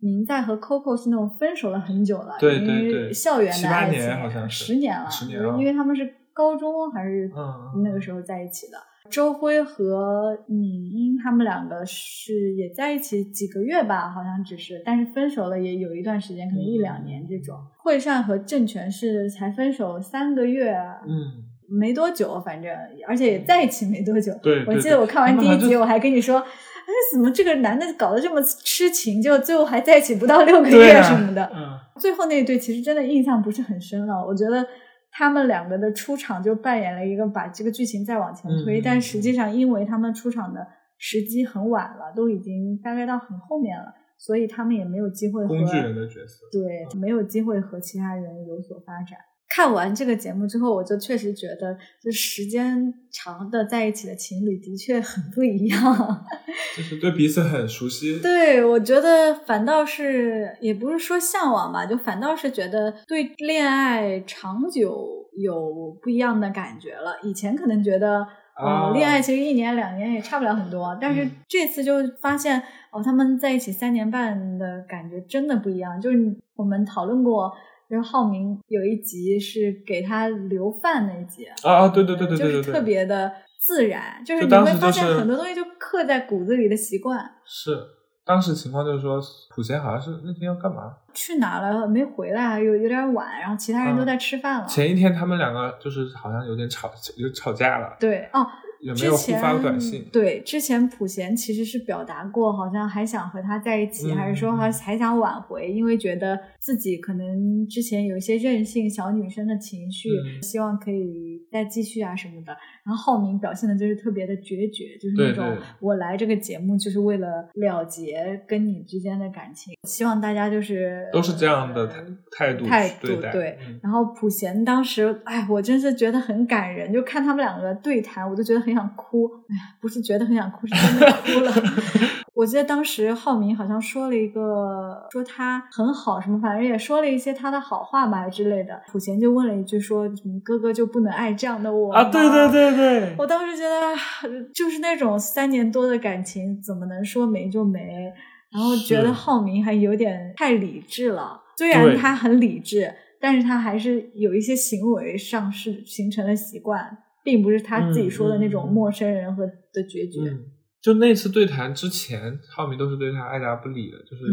明在和 Coco 是那种分手了很久了，对因为对对校园的爱情年好像是十年了，十年了因为他们是高中还是嗯那个时候在一起的。周辉和敏英他们两个是也在一起几个月吧，好像只是，但是分手了也有一段时间，可能一两年这种。惠善和郑权是才分手三个月，嗯，没多久，反正而且也在一起没多久。对对我记得我看完第一集，我还跟你说，哎，怎么这个男的搞得这么痴情，就最后还在一起不到六个月什么的？嗯，最后那一对其实真的印象不是很深了，我觉得。他们两个的出场就扮演了一个把这个剧情再往前推，但实际上因为他们出场的时机很晚了，都已经大概到很后面了，所以他们也没有机会和工具人的角色。对，没有机会和其他人有所发展。看完这个节目之后，我就确实觉得，就时间长的在一起的情侣的确很不一样。就是对彼此很熟悉。对，我觉得反倒是也不是说向往吧，就反倒是觉得对恋爱长久有不一样的感觉了。以前可能觉得。啊哦，恋爱其实一年两年也差不了很多，但是嗯这次就发现哦，他们在一起三年半的感觉真的不一样。就是我们讨论过，就是浩明有一集是给他留饭那一集，啊啊，对对对对对对对，就是特别的自然，就是你会发现很多东西就刻在骨子里的习惯。是当时情况就是说，普贤好像是那天要干嘛？去哪了？没回来，有有点晚，然后其他人都嗯在吃饭了。前一天他们两个就是好像有点吵，有吵架了，对哦，有没有互之前发短信？对，之前普贤其实是表达过，好像还想和他在一起，嗯还是说还还想挽回，因为觉得自己可能之前有一些任性小女生的情绪，嗯希望可以再继续啊什么的。然后浩明表现的就是特别的决绝，就是那种我来这个节目就是为了了结跟你之间的感情，希望大家就是都是这样的态态度态。度对嗯然后普贤当时，哎，我真是觉得很感人，就看他们两个对谈，我就觉得很想哭。哎呀，不是觉得很想哭，是真的哭了。我记得当时浩明好像说了一个，说他很好，什么反正也说了一些他的好话吧之类的。普贤就问了一句说：“你哥哥就不能爱这样的我啊，对对。对对，我当时觉得，就是那种三年多的感情，怎么能说没就没？然后觉得是浩明还有点太理智了。虽然他很理智，但是他还是有一些行为上是形成了习惯，并不是他自己说的那种陌生人和的决绝。嗯，就那次对谈之前，浩明都是对他爱答不理的，就是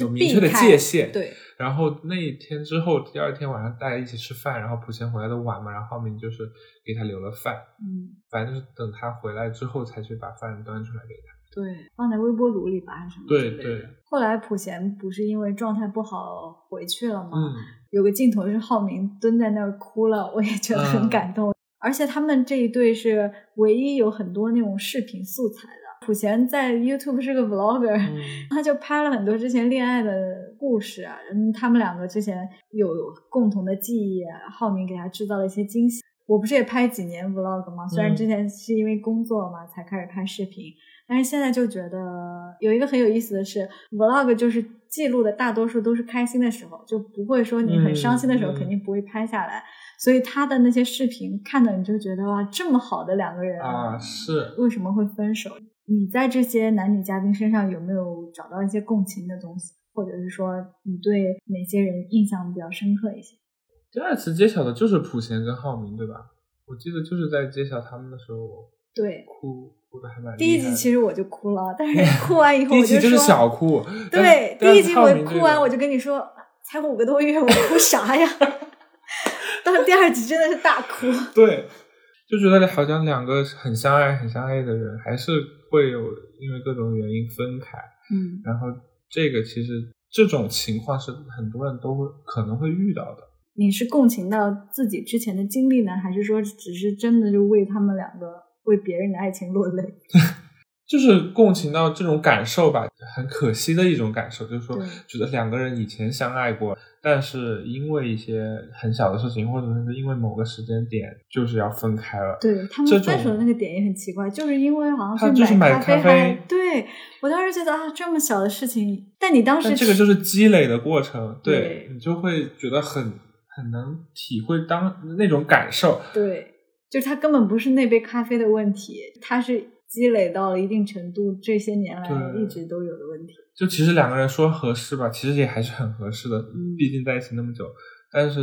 有明确的界限。。对，然后那一天之后，第二天晚上大家一起吃饭，然后普贤回来的晚嘛，然后浩明就是给他留了饭，嗯，反正就是等他回来之后才去把饭端出来给他。对，放在微波炉里吧，还是什么之类的。对对，后来普贤不是因为状态不好回去了吗？嗯，有个镜头是浩明蹲在那儿哭了，我也觉得很嗯感动。而且他们这一对是唯一有很多那种视频素材的。普贤在 YouTube 是个 vlogger，、嗯 他就拍了很多之前恋爱的故事啊，嗯，他们两个之前有共同的记忆啊，浩明给他制造了一些惊喜。我不是也拍几年 vlog 吗？虽然嗯之前是因为工作嘛才开始拍视频，但是现在就觉得有一个很有意思的是，vlog 就是记录的大多数都是开心的时候，就不会说你很伤心的时候肯定不会拍下来。所以他的那些视频看的你就觉得哇，这么好的两个人啊是为什么会分手？你在这些男女嘉宾身上有没有找到一些共情的东西，或者是说你对哪些人印象比较深刻一些？第二次揭晓的就是普贤跟浩明，对吧？我记得就是在揭晓他们的时候，我对，哭哭的还蛮的。第一集其实我就哭了，但是 哭完以后第一集就是我就说，小哭，对，第一集我哭完我就跟你说，才五个多月，我哭啥呀？到第二集真的是大哭。对，就觉得好像两个很相爱、很相爱的人，还是会有因为各种原因分开。嗯，然后这个其实这种情况是很多人都会可能会遇到的。你是共情到自己之前的经历呢，还是说只是真的就为他们两个为别人的爱情落泪？就是共情到这种感受吧，很可惜的一种感受，就是说觉得两个人以前相爱过，但是因为一些很小的事情，或者是因为某个时间点，就是要分开了。对他们分手的那个点也很奇怪，就是因为好他像就是买咖咖啡对我当时觉得啊，这么小的事情，但你当时这个就是积累的过程，对你就会觉得很很能体会当那种感受。对，就是他根本不是那杯咖啡的问题，他是积累到了一定程度，这些年来一直都有的问题。就其实两个人说合适吧，其实也还是很合适的，嗯毕竟在一起那么久。但是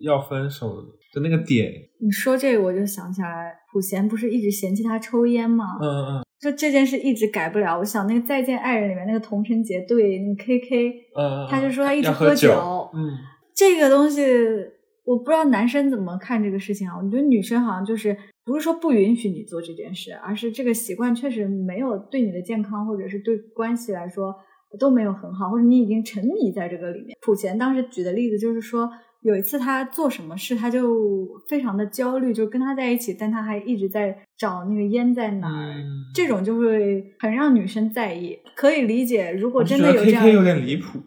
要分手的那个点，你说这个，我就想起来，普贤不是一直嫌弃他抽烟吗？嗯嗯就这件事一直改不了。我想那个《再见爱人》里面那个佟晨洁对那个 K K，嗯，他就说他一直喝酒，嗯，这个东西我不知道男生怎么看这个事情啊。我觉得女生好像就是不是说不允许你做这件事，而是这个习惯确实没有对你的健康或者是对关系来说都没有很好，或者你已经沉迷在这个里面。普贤当时举的例子就是说，有一次他做什么事他就非常的焦虑，就跟他在一起，但他还一直在找那个烟在哪儿，嗯这种就会很让女生在意。可以理解，如果真的有这 K 样 K 有点离谱，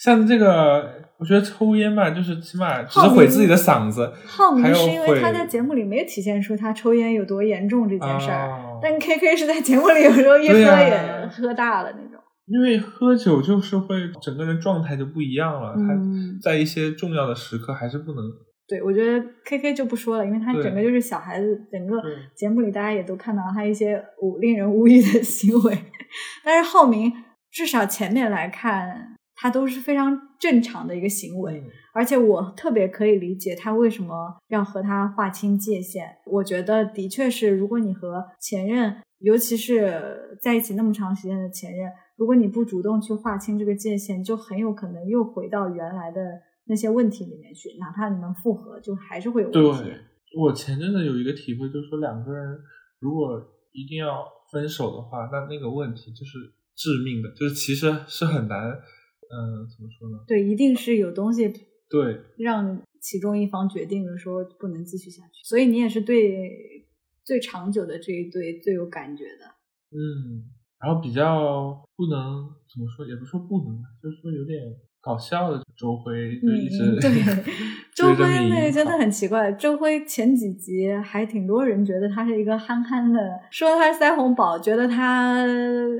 像这个，我觉得抽烟吧，就是起码只是毁自己的嗓子。浩明是因为他在节目里没有体现出他抽烟有多严重这件事儿，哦但 K K 是在节目里有时候一喝也喝大了那种。因为喝酒就是会整个人状态就不一样了，他嗯，在一些重要的时刻还是不能。对，我觉得 K K 就不说了，因为他整个就是小孩子，整个节目里大家也都看到他一些无令人无语的行为。但是浩明至少前面来看，他都是非常正常的一个行为。嗯而且我特别可以理解他为什么要和他划清界限。我觉得的确是，如果你和前任，尤其是在一起那么长时间的前任，如果你不主动去划清这个界限，就很有可能又回到原来的那些问题里面去。哪怕你们复合，就还是会有问题。对，我前阵子有一个体会，就是说两个人如果一定要分手的话，那那个问题就是致命的，就是其实是很难，嗯、怎么说呢？对，一定是有东西对，让其中一方决定了说不能继续下去。所以你也是对最长久的这一对最有感觉的。嗯，然后比较不能怎么说，也不说不能吧，就是说有点搞笑的周辉就一直、嗯，对 周辉那个真的很奇怪。周辉前几集还挺多人觉得他是一个憨憨的，说他是腮红宝，觉得他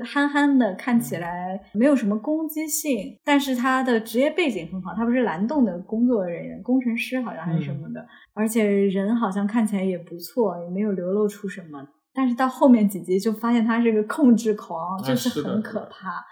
憨憨的，看嗯起来没有什么攻击性，但是他的职业背景很好，他不是蓝洞的工作人员，工程师好像还是什么嗯的，而且人好像看起来也不错，也没有流露出什么。但是到后面几集就发现他是个控制狂，啊就是很可怕。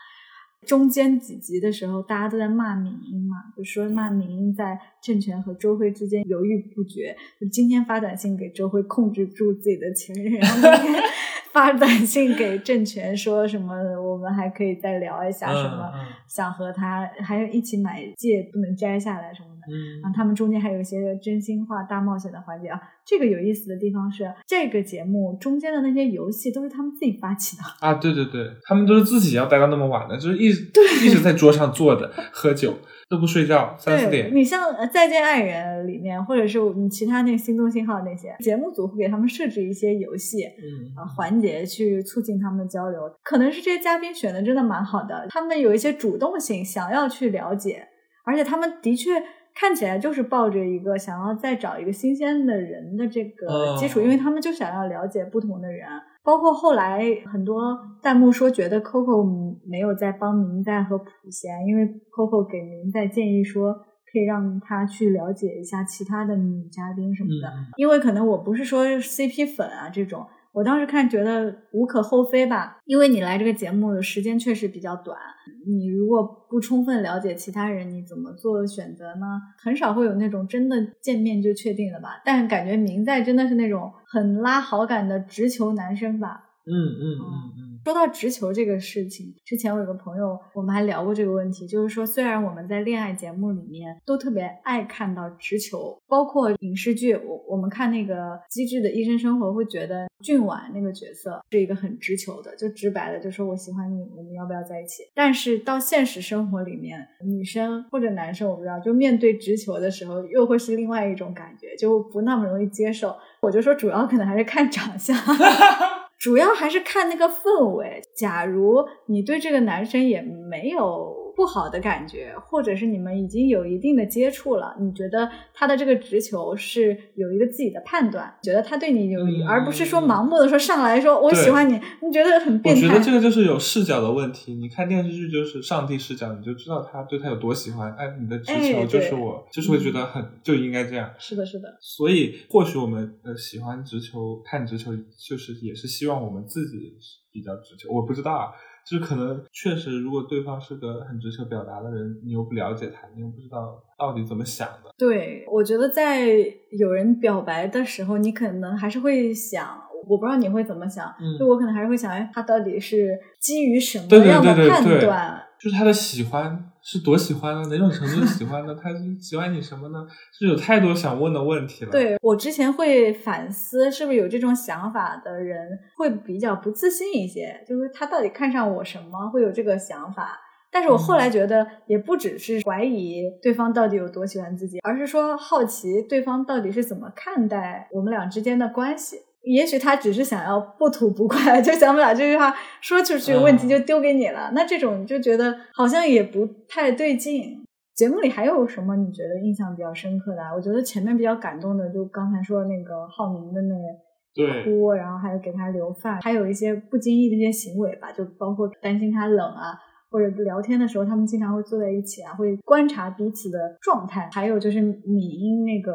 中间几集的时候，大家都在骂敏英嘛，就说骂敏英在郑权和周辉之间犹豫不决。就今天发短信给周辉控制住自己的情人，然后明天发短信给郑权说什么我们还可以再聊一下什么，想和他还有一起买戒不能摘下来什么的。嗯啊，他们中间还有一些真心话大冒险的环节啊。这个有意思的地方是，这个节目中间的那些游戏都是他们自己发起的。啊，对对对，他们都是自己要待到那么晚的，就是一直 一直在桌上坐着喝酒，都不睡觉，三四点。你像呃《再见爱人》里面，或者是我们其他那个心动信号那些节目组会给他们设置一些游戏嗯啊环节去促进他们的交流。可能是这些嘉宾选的真的蛮好的，他们有一些主动性，想要去了解，而且他们的确。看起来就是抱着一个想要再找一个新鲜的人的这个基础，哦因为他们就想要了解不同的人。包括后来很多弹幕说觉得 Coco 没有在帮明在和普贤，因为 Coco 给明在建议说可以让他去了解一下其他的女嘉宾什么的。嗯因为可能我不是说 CP 粉啊这种，我当时看觉得无可厚非吧，因为你来这个节目的时间确实比较短，你如果不充分了解其他人，你怎么做选择呢？很少会有那种真的见面就确定的吧？但感觉明在真的是那种很拉好感的直球男生吧。嗯嗯嗯嗯说到直球这个事情，之前我有个朋友，我们还聊过这个问题，就是说，虽然我们在恋爱节目里面都特别爱看到直球，包括影视剧，我我们看那个《机智的医生生活》，会觉得俊婉那个角色是一个很直球的，就直白的就说我喜欢你，我们要不要在一起？但是到现实生活里面，女生或者男生，我不知道，就面对直球的时候，又会是另外一种感觉，就不那么容易接受。我就说，主要可能还是看长相。主要还是看那个氛围。假如你对这个男生也没有不好的感觉，或者是你们已经有一定的接触了，你觉得他的这个直球是有一个自己的判断，觉得他对你有而不是说盲目的说上来说我喜欢你，你觉得很我变态。我觉得这个就是有视角的问题。你看电视剧就是上帝视角，你就知道他对他有多喜欢。哎，你的直哎球就是对我，就是会觉得很就应该这样。是的，是的，所以或许我们呃喜欢直球，看直球，就是也是希望我们自己比较直球。我不知道啊，就可能确实，如果对方是个很直球表达的人，你又不了解他，你又不知道到底怎么想的。对，我觉得在有人表白的时候，你可能还是会想，我不知道你会怎么想，嗯就我可能还是会想，哎，他到底是基于什么样的判对对对断？就是他的喜欢是多喜欢呢？哪种程度喜欢呢？他喜欢你什么呢？是有太多想问的问题了。对我之前会反思，是不是有这种想法的人会比较不自信一些？就是他到底看上我什么，会有这个想法？但是我后来觉得，也不只是怀疑对方到底有多喜欢自己，而是说好奇对方到底是怎么看待我们俩之间的关系。也许他只是想要不吐不快，就想把这句话说出去，问题就丢给你了。那这种就觉得好像也不太对劲。节目里还有什么你觉得印象比较深刻的？我觉得前面比较感动的，就刚才说那个浩明的那个哭，然后还有给他留饭，还有一些不经意的一些行为吧，就包括担心他冷啊，或者聊天的时候他们经常会坐在一起啊，会观察彼此的状态。还有就是米英那个。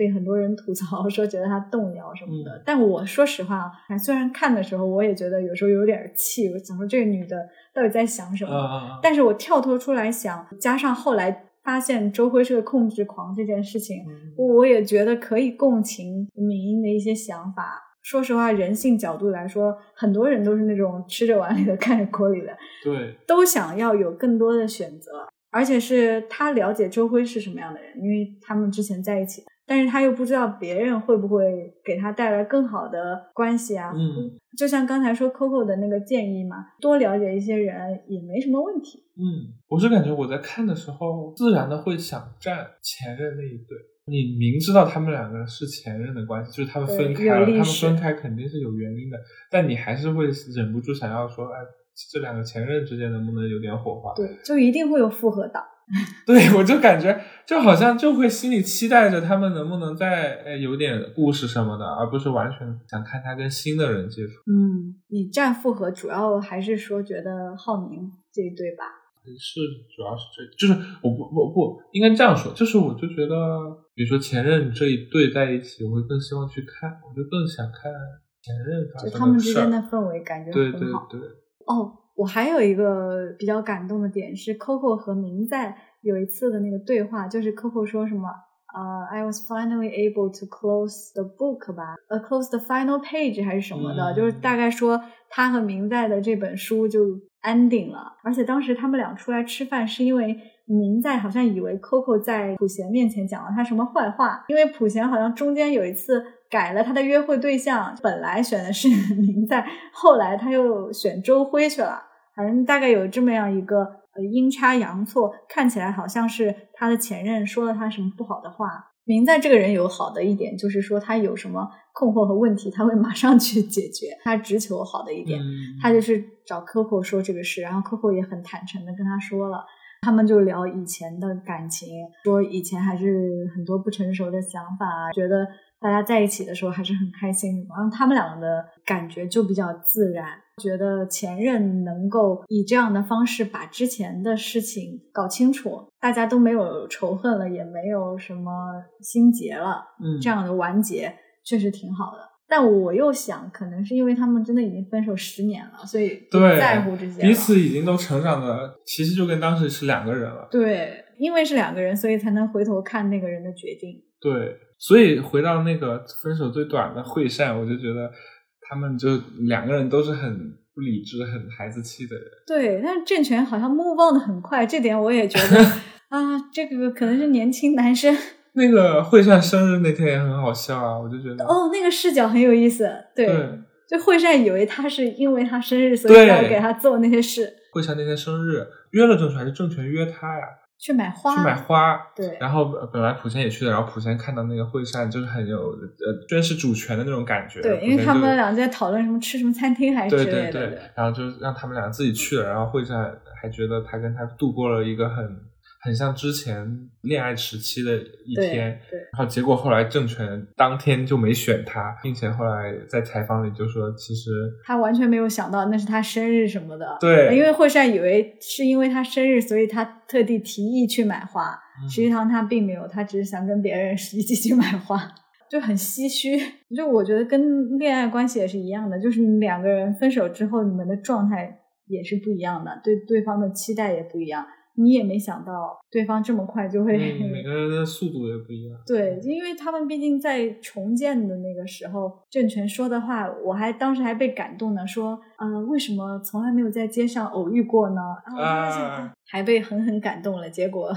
被很多人吐槽 说觉得他动摇什么的，但我说实话啊，虽然看的时候我也觉得有时候有点气，我想说这个女的到底在想什么？但是我跳脱出来想，加上后来发现周辉是个控制狂这件事情，我也觉得可以共情敏英的一些想法。说实话，人性角度来说，很多人都是那种吃着碗里的 看着锅里的，对，都想要有更多的选择，而且是他了解周辉是什么样的人，因为他们之前在一起。但是他又不知道别人会不会给他带来更好的关系啊？嗯，就像刚才说 Coco 的那个建议嘛，多了解一些人也没什么问题。嗯，我是感觉我在看的时候，自然的会想站前任那一对。你明知道他们两个是前任的关系，就是他们分开了，他们分开肯定是有原因的，但你还是会忍不住想要说，哎，这两个前任之间能不能有点火花？对，就一定会有复合的。对，我就感觉就好像就会心里期待着他们能不能再呃有点故事什么的，而不是完全想看他跟新的人接触。嗯，你站复合主要还是说觉得浩明这一对吧？是，主要是这，就是我不不不应该这样说，就是我就觉得，比如说前任这一对在一起，我会更希望去看，我就更想看前任发生就他们之间的氛围感觉很好。对对对。哦。我还有一个比较感动的点是，Coco 和明在有一次的那个对话，就是 Coco 说什么，呃，I was finally able to close the book 吧，呃，close the final page 还是什么的，就是大概说他和明在的这本书就 ending 了。而且当时他们俩出来吃饭，是因为明在好像以为 Coco 在普贤面前讲了他什么坏话，因为普贤好像中间有一次。改了他的约会对象，本来选的是明在，后来他又选周辉去了。反正大概有这么样一个呃阴差阳错，看起来好像是他的前任说了他什么不好的话。明在这个人有好的一点，就是说他有什么困惑和问题，他会马上去解决。他只求好的一点，他就是找 Coco 说这个事，然后 Coco 也很坦诚的跟他说了，他们就聊以前的感情，说以前还是很多不成熟的想法，觉得。大家在一起的时候还是很开心，然后他们两个的感觉就比较自然，觉得前任能够以这样的方式把之前的事情搞清楚，大家都没有仇恨了，也没有什么心结了，嗯，这样的完结确实挺好的。但我又想，可能是因为他们真的已经分手十年了，所以不在乎这些，彼此已经都成长的，其实就跟当时是两个人了。对，因为是两个人，所以才能回头看那个人的决定。对。所以回到那个分手最短的会善，我就觉得他们就两个人都是很不理智、很孩子气的人。对，但是郑权好像 move on 的很快，这点我也觉得 啊，这个可能是年轻男生。那个惠善生日那天也很好笑啊，我就觉得哦，那个视角很有意思。对，就惠善以为他是因为他生日，所以要给他做那些事。惠善那天生日约了郑权，还是郑权约他呀？去买花，去买花，对。然后本来普贤也去的，然后普贤看到那个惠善，就是很有呃宣誓主权的那种感觉。对，因为他们俩在讨论什么吃什么餐厅还是之类的。对对对。然后就让他们俩自己去了，然后惠善还觉得他跟他度过了一个很。很像之前恋爱时期的一天，对，然后结果后来郑权当天就没选他，并且后来在采访里就说，其实他完全没有想到那是他生日什么的，对，因为惠善以为是因为他生日，所以他特地提议去买花，实际上他并没有，他只是想跟别人一起去买花，就很唏嘘。就我觉得跟恋爱关系也是一样的，就是两个人分手之后，你们的状态也是不一样的，对对方的期待也不一样。你也没想到对方这么快就会。嗯，每个人的速度也不一样。对，因为他们毕竟在重建的那个时候，郑权说的话，我还当时还被感动呢，说，呃，为什么从来没有在街上偶遇过呢？啊，还被狠狠感动了。结果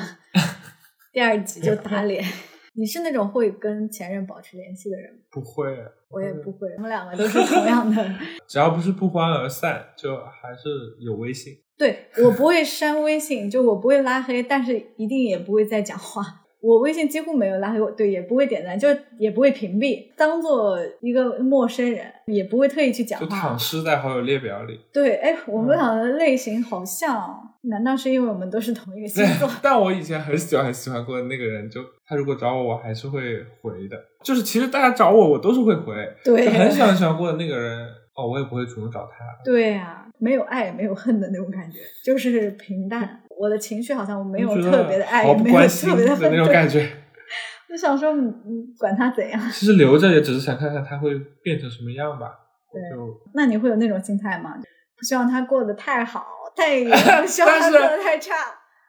第二集就打脸。你是那种会跟前任保持联系的人吗？不会，我也不会。我们两个都是同样的。只要不是不欢而散，就还是有微信。对我不会删微信，就我不会拉黑，但是一定也不会再讲话。我微信几乎没有拉黑过，对，也不会点赞，就也不会屏蔽，当做一个陌生人，也不会特意去讲话，就躺尸在好友列表里。对，哎，我们俩的类型好像，难道是因为我们都是同一个星座？但我以前很喜欢很喜欢过的那个人，就他如果找我，我还是会回的。就是其实大家找我，我都是会回。对，很喜欢喜欢过的那个人，哦，我也不会主动找他。对呀，没有爱，没有恨的那种感觉，就是平淡。我的情绪好像我没有特别的爱，没有特别的恨那种感觉。就想说，嗯，管他怎样。其实留着也只是想看看他会变成什么样吧。对。那你会有那种心态吗？不希望他过得太好，太不 希望他过得太差。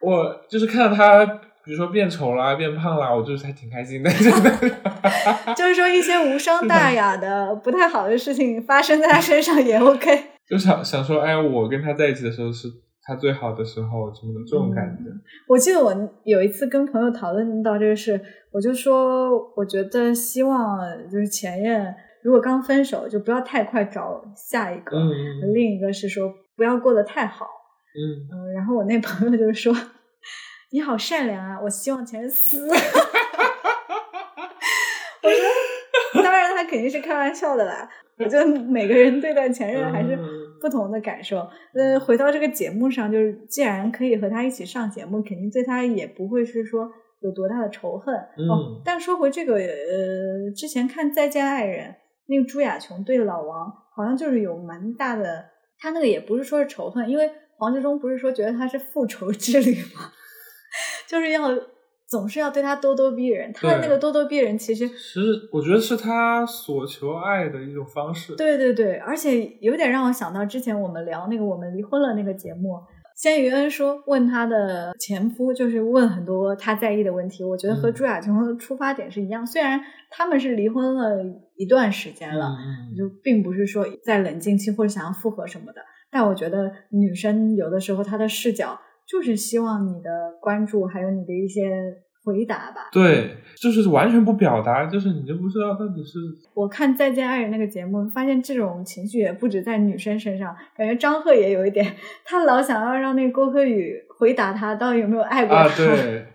我就是看到他，比如说变丑啦、变胖啦，我就是还挺开心的。就是说一些无伤大雅的、不太好的事情发生在他身上也 OK。就想想说，哎，我跟他在一起的时候是。他最好的时候，什么的这种感觉。我记得我有一次跟朋友讨论到这个事，我就说，我觉得希望就是前任如果刚分手，就不要太快找下一个。嗯。另一个是说不要过得太好。嗯嗯。然后我那朋友就说，你好善良啊，我希望前任死。我说，当然他肯定是开玩笑的啦。我觉得每个人对待前任还是。不同的感受。呃，回到这个节目上，就是既然可以和他一起上节目，肯定对他也不会是说有多大的仇恨。嗯。但说回这个，呃，之前看《再见爱人》，那个朱亚琼对老王好像就是有蛮大的，他那个也不是说是仇恨，因为黄志忠不是说觉得他是复仇之旅吗？就是要。总是要对他咄咄逼人，他的那个咄咄逼人，其实其实我觉得是他所求爱的一种方式。对对对，而且有点让我想到之前我们聊那个我们离婚了那个节目，先于恩说问他的前夫，就是问很多他在意的问题。我觉得和朱亚琼的出发点是一样，虽然他们是离婚了一段时间了，就并不是说在冷静期或者想要复合什么的，但我觉得女生有的时候她的视角。就是希望你的关注，还有你的一些回答吧。对，就是完全不表达，就是你就不知道到底是。我看《再见爱人》那个节目，发现这种情绪也不止在女生身上，感觉张赫也有一点，他老想要让那个郭柯宇回答他到底有没有爱过他。啊，对。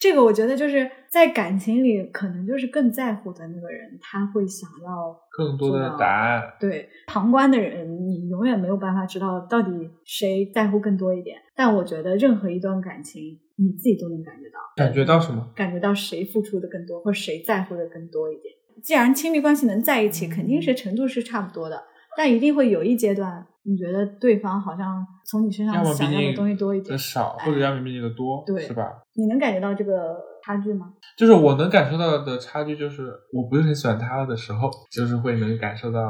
这个我觉得就是在感情里，可能就是更在乎的那个人，他会想要更多的答案。对旁观的人，你永远没有办法知道到底谁在乎更多一点。但我觉得任何一段感情，你自己都能感觉到。感觉到什么？感觉到谁付出的更多，或谁在乎的更多一点。既然亲密关系能在一起，肯定是程度是差不多的，但一定会有一阶段。你觉得对方好像从你身上想要的东西多一点，少或者要么比你的多，对，是吧？你能感觉到这个差距吗？就是我能感受到的差距，就是我不是很喜欢他的时候，就是会能感受到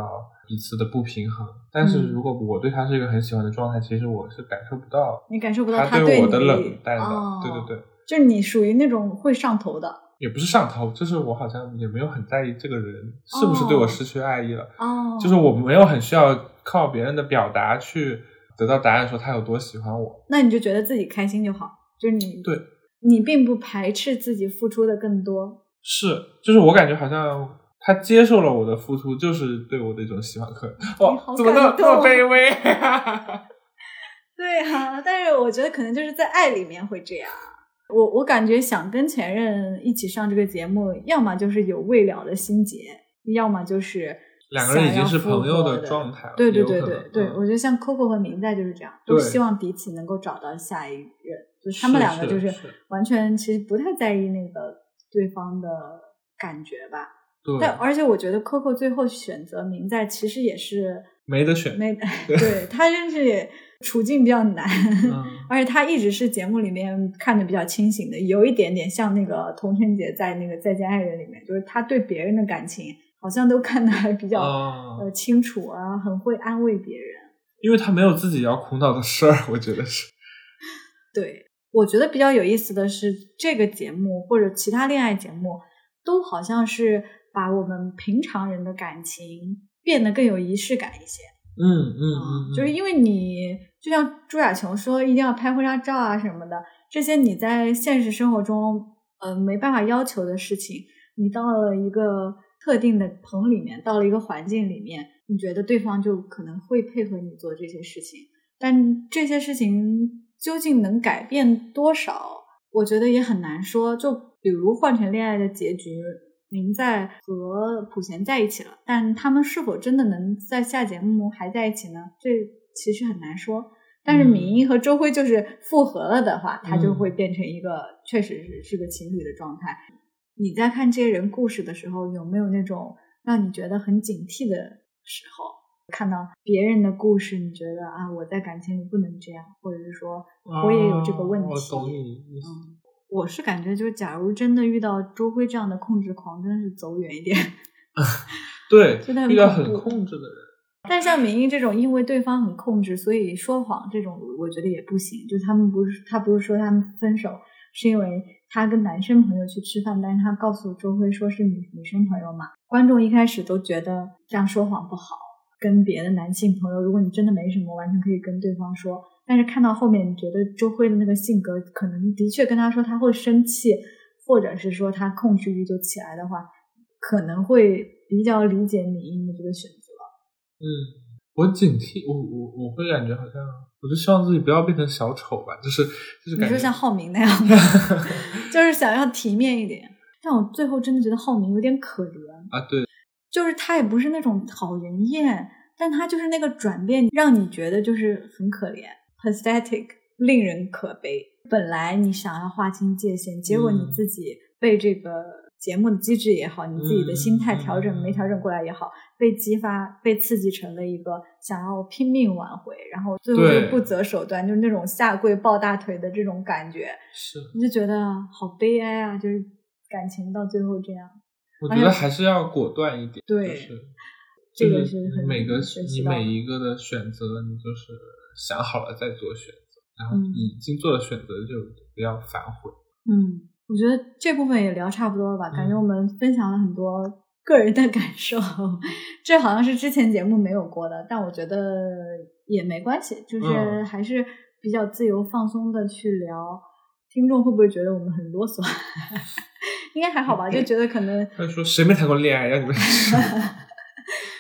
彼此的不平衡。但是如果我对他是一个很喜欢的状态，其实我是感受不到，你感受不到他对我的冷淡的，对对对，就是你属于那种会上头的。也不是上头，就是我好像也没有很在意这个人是不是对我失去爱意了。哦，就是我没有很需要靠别人的表达去得到答案，说他有多喜欢我。那你就觉得自己开心就好，就是你对，你并不排斥自己付出的更多。是，就是我感觉好像他接受了我的付出，就是对我的一种喜欢。可哇，怎么那么那么卑 微？对啊，但是我觉得可能就是在爱里面会这样。我我感觉想跟前任一起上这个节目，要么就是有未了的心结，要么就是两个人已经是朋友的状态了。对对对对对，我觉得像 Coco 和明在就是这样，都希望彼此能够找到下一任。就是他们两个就是完全其实不太在意那个对方的感觉吧。对。但而且我觉得 Coco 最后选择明在，其实也是没得选。没对他真是。处境比较难，而且他一直是节目里面看的比较清醒的，有一点点像那个童晨杰在那个《再见爱人》里面，就是他对别人的感情好像都看得还比较呃清楚啊，很会安慰别人。因为他没有自己要苦恼的事儿，我觉得是。对，我觉得比较有意思的是，这个节目或者其他恋爱节目，都好像是把我们平常人的感情变得更有仪式感一些。嗯嗯嗯，就是因为你就像朱亚琼说，一定要拍婚纱照啊什么的，这些你在现实生活中，呃，没办法要求的事情，你到了一个特定的棚里面，到了一个环境里面，你觉得对方就可能会配合你做这些事情，但这些事情究竟能改变多少，我觉得也很难说。就比如《换成恋爱》的结局。明在和普贤在一起了，但他们是否真的能在下节目还在一起呢？这其实很难说。但是敏英和周辉就是复合了的话，他就会变成一个确实是是个情侣的状态。你在看这些人故事的时候，有没有那种让你觉得很警惕的时候？看到别人的故事，你觉得啊，我在感情里不能这样，或者是说我也有这个问题？我懂你意思。我是感觉，就是假如真的遇到周辉这样的控制狂，真的是走远一点。对，遇到很控制的人。但像明英这种，因为对方很控制，所以说谎这种，我觉得也不行。就他们不是，他不是说他们分手是因为他跟男生朋友去吃饭，但是他告诉周辉说是女女生朋友嘛。观众一开始都觉得这样说谎不好，跟别的男性朋友，如果你真的没什么，完全可以跟对方说。但是看到后面，你觉得周辉的那个性格，可能的确跟他说他会生气，或者是说他控制欲就起来的话，可能会比较理解李英的这个选择。嗯，我警惕，我我我会感觉好像，我就希望自己不要变成小丑吧，就是就是你说像浩明那样，就是想要体面一点。但我最后真的觉得浩明有点可怜啊，对，就是他也不是那种讨人厌，但他就是那个转变让你觉得就是很可怜。pathetic，令人可悲。本来你想要划清界限，结果你自己被这个节目的机制也好，你自己的心态调整没调整过来也好，被激发、被刺激成了一个想要拼命挽回，然后最后就不择手段，就是那种下跪抱大腿的这种感觉。是，你就觉得好悲哀啊！就是感情到最后这样，我觉得还是要果断一点。对，这个是每个你每一个的选择，你就是。想好了再做选择，然后已经做了选择就不要反悔。嗯，我觉得这部分也聊差不多了吧？感觉我们分享了很多 个人的感受，这好像是之前节目没有过的，但我觉得也没关系，就是还是比较自由放松的去聊。听众会不会觉得我们很啰嗦？应该还好吧？就觉得可能 他说谁没谈过恋爱，让你们。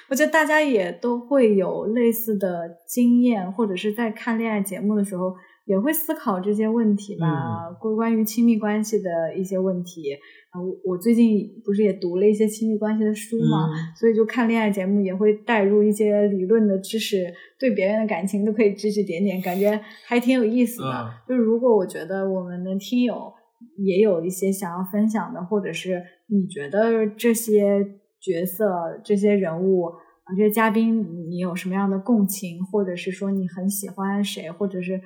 我觉得大家也都会有类似的经验，或者是在看恋爱节目的时候也会思考这些问题吧，关关于亲密关系的一些问题。啊，我最近不是也读了一些亲密关系的书嘛，所以就看恋爱节目也会带入一些理论的知识，对别人的感情都可以指指点点，感觉还挺有意思的。就是如果我觉得我们的听友也有一些想要分享的，或者是你觉得这些。角色这些人物啊，这些嘉宾，你有什么样的共情，或者是说你很喜欢谁，或者是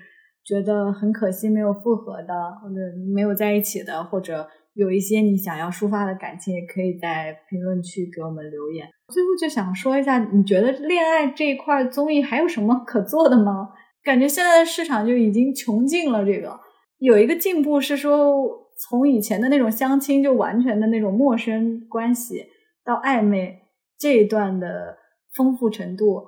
觉得很可惜没有复合的，或者没有在一起的，或者有一些你想要抒发的感情，也可以在评论区给我们留言。最后就想说一下，你觉得恋爱这一块综艺还有什么可做的吗？感觉现在的市场就已经穷尽了。这个有一个进步是说，从以前的那种相亲就完全的那种陌生关系。到暧昧这一段的丰富程度，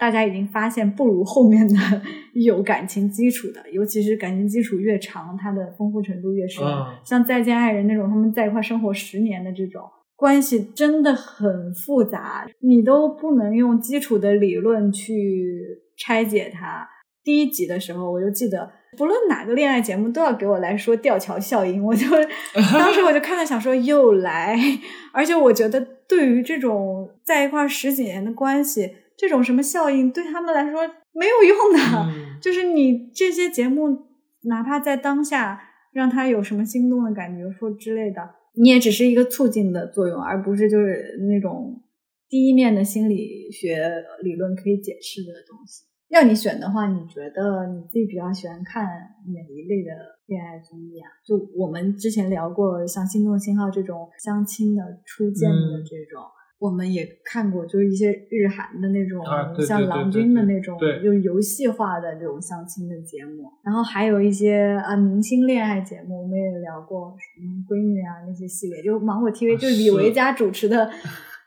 大家已经发现不如后面的 有感情基础的，尤其是感情基础越长，它的丰富程度越深。像再见爱人那种，他们在一块生活十年的这种关系，真的很复杂，你都不能用基础的理论去拆解它。第一集的时候，我就记得。不论哪个恋爱节目都要给我来说吊桥效应，我就 当时我就看了想说又来，而且我觉得对于这种在一块十几年的关系，这种什么效应对他们来说没有用的，就是你这些节目哪怕在当下让他有什么心动的感觉说之类的，你也只是一个促进的作用，而不是就是那种第一面的心理学理论可以解释的东西。要你选的话，你觉得你自己比较喜欢看哪一类的恋爱综艺啊？就我们之前聊过，像《心动信号》这种相亲的、初见的这种，我们也看过，就是一些日韩的那种，啊对对对像郎君的那种，就是游戏化的这种相亲的节目。然后还有一些啊明星恋爱节目，我们也聊过，什么闺女啊那些系列，就芒果 TV 啊就是李维嘉主持的。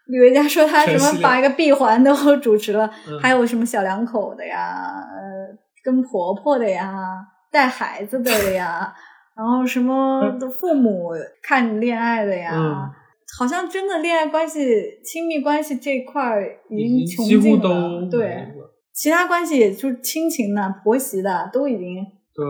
李维嘉说他什么把一个闭环都 主持了，嗯还有什么小两口的呀，呃，跟婆婆的呀，带孩子的呀，然后什么的父母看恋爱的呀，嗯好像真的恋爱关系、亲密关系这一块儿已已经穷尽了，对，其他关系也就是亲情的、婆媳的都已经。对，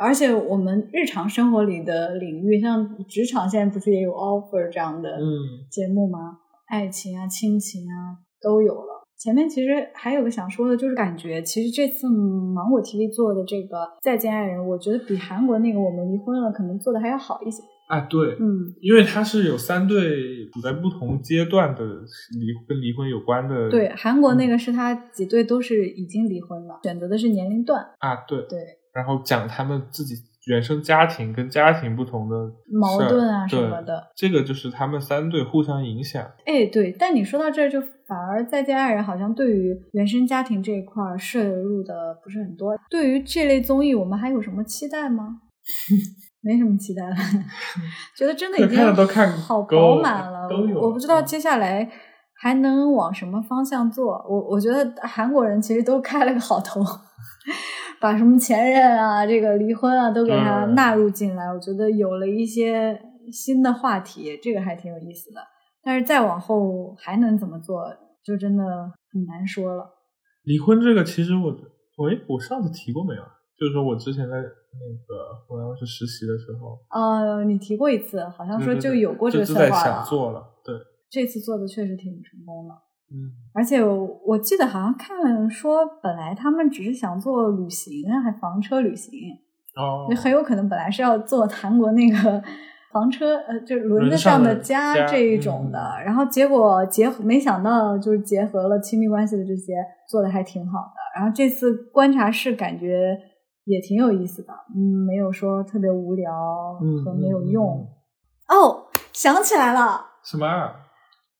而且我们日常生活里的领域，像职场现在不是也有 offer 这样的嗯节目吗？爱情啊、亲情啊都有了。前面其实还有个想说的，就是感觉其实这次芒果 TV 做的这个《再见爱人》，我觉得比韩国那个《我们离婚了》可能做的还要好一些。啊对，嗯，因为它是有三对处在不同阶段的离跟离婚有关的，对，韩国嗯那个是他几对都是已经离婚了，选择的是年龄段，啊对，对然后讲他们自己原生家庭跟家庭不同的矛盾啊什么的。这个就是他们三对互相影响。哎，对，但你说到这儿，就反而《再见爱人》好像对于原生家庭这一块儿摄入的不是很多。对于这类综艺，我们还有什么期待吗？没什么期待了，觉得真的已经好饱满了。我不知道嗯接下来还能往什么方向做。我我觉得韩国人其实都开了个好头，把什么前任啊、这个离婚啊都给他嗯纳入进来。我觉得有了一些新的话题，这个还挺有意思的。但是再往后还能怎么做，就真的很难说了。离婚这个其实我，喂，我上次提过没有？就是说我之前在那个湖南卫视实习的时候，呃，你提过一次，好像说就有过这个策划了。想做了，对，这次做的确实挺成功的。嗯，而且我我记得好像看说，本来他们只是想做旅行，还房车旅行，哦那，很有可能本来是要做韩国那个房车，呃，就是轮子上的家轮上的家这一种的，嗯然后结果结合没想到就是结合了亲密关系的这些，做的还挺好的。然后这次观察室感觉也挺有意思的，嗯，没有说特别无聊嗯和没有嗯嗯用。哦，想起来了，什么啊？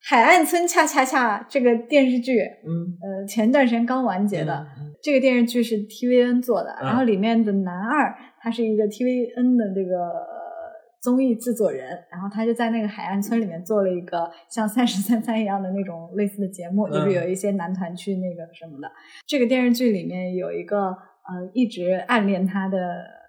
《海岸村恰恰恰》这个电视剧，嗯，呃，前段时间刚完结的。这个电视剧是 TVN 做的，嗯然后里面的男二他是一个 TVN 的这个呃综艺制作人，然后他就在那个海岸村里面做了一个像《三十三三》一样的那种类似的节目，就是嗯有一些男团去那个什么的。这个电视剧里面有一个呃一直暗恋他的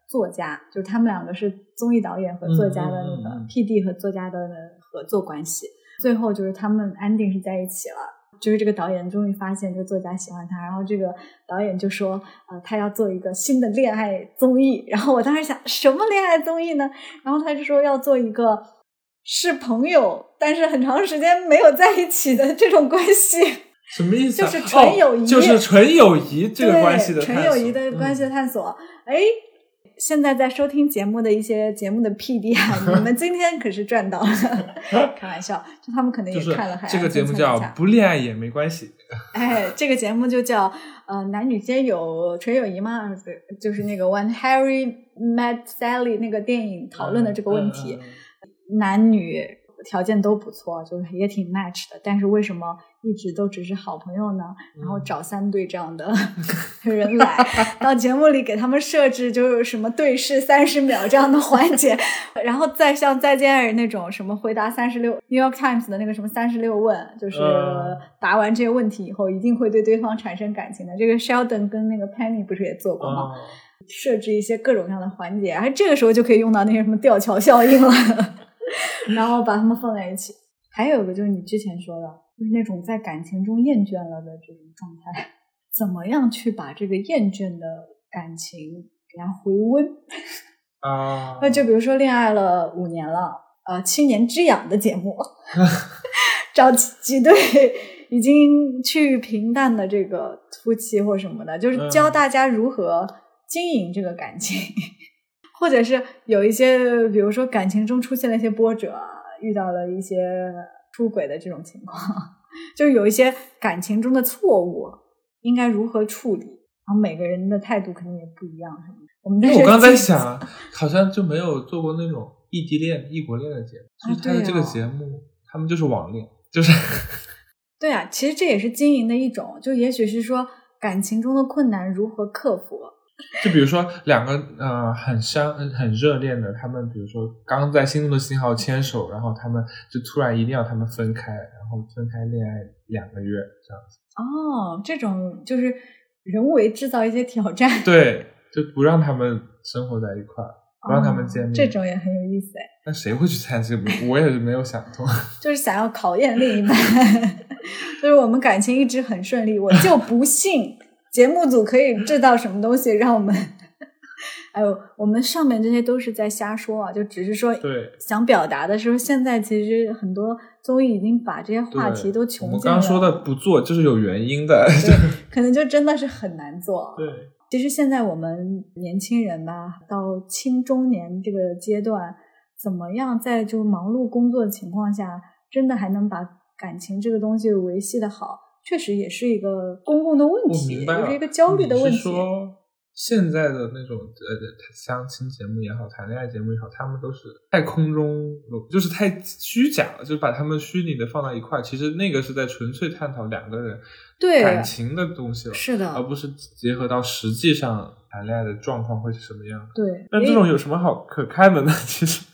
作家，就是他们两个是综艺导演和作家的那个 PD 和作家的合作关系。最后就是他们安定是在一起了。就是这个导演终于发现这个作家喜欢他，然后这个导演就说，呃，他要做一个新的恋爱综艺。然后我当时想，什么恋爱综艺呢？然后他就说要做一个是朋友，但是很长时间没有在一起的这种关系。什么意思啊？就是纯友谊哦就是纯友谊这个对关系的纯友谊的关系的嗯探索。哎、现在在收听节目的一些节目的 PD 啊，你们今天可是赚到了。开玩笑，就他们可能也看了《海这个节目叫不恋爱也没关系。哎，这个节目就叫呃男女皆有纯友谊吗？就是那个 When Harry Met Sally 那个电影讨论的这个问题，嗯嗯嗯男女条件都不错，就是也挺 match 的，但是为什么一直都只是好朋友呢？然后嗯找三对这样的 人来到节目里给他们设置就是什么对视三十秒这样的环节，然后再像再见爱人那种什么回答三十六 New York Times 的那个什么三十六问，就是嗯答完这些问题以后一定会对对方产生感情的。这个 Sheldon 跟那个 Penny 不是也做过吗？哦设置一些各种各样的环节，而这个时候就可以用到那些什么吊桥效应了，然后把它们放在一起。还有一个就是你之前说的，就是那种在感情中厌倦了的这种状态，怎么样去把这个厌倦的感情给它回温？啊，那就比如说恋爱了五年了，呃，七年之痒的节目，找几几对已经趋于平淡的这个夫妻或什么的，就是教嗯。大家如何经营这个感情，或者是有一些，比如说感情中出现了一些波折，遇到了一些出轨的这种情况，就是有一些感情中的错误应该如何处理，然后每个人的态度肯定也不一样，什么的。我们因为我刚在在想，好像就没有做过那种异地恋、异国恋的节目，就是他的这个节目，他们就是网恋，就是对啊，其实这也是经营的一种，就也许是说感情中的困难如何克服。就比如说两个呃很相很热恋的，他们比如说刚在心动的信号牵手，然后他们就突然一定要他们分开，然后分开恋爱两个月这样子。哦，这种就是人为制造一些挑战，对，就不让他们生活在一块儿，不让他们见面。这种也很有意思哎。那谁会去参加？我也是没有想通。就是想要考验另一半，就是我们感情一直很顺利，我就不信。节目组可以制造什么东西 让我们？哎呦，我们上面这些都是在瞎说啊，就只是说对想表达的时候，现在其实很多综艺已经把这些话题都穷尽了。我刚刚说的不做就是有原因的，可能就真的是很难做。对，其实现在我们年轻人吧，到青中年这个阶段，怎么样在就忙碌工作的情况下，真的还能把感情这个东西维系的好？确实也是一个公共的问题，也是一个焦虑的问题。说现在的那种呃相亲节目也好，谈恋爱节目也好，他们都是太空中，就是太虚假了，就把他们虚拟的放到一块，其实那个是在纯粹探讨两个人对感情的东西了，是的，而不是结合到实际上谈恋爱的状况会是什么样。对，那这种有什么好可看的呢？其实。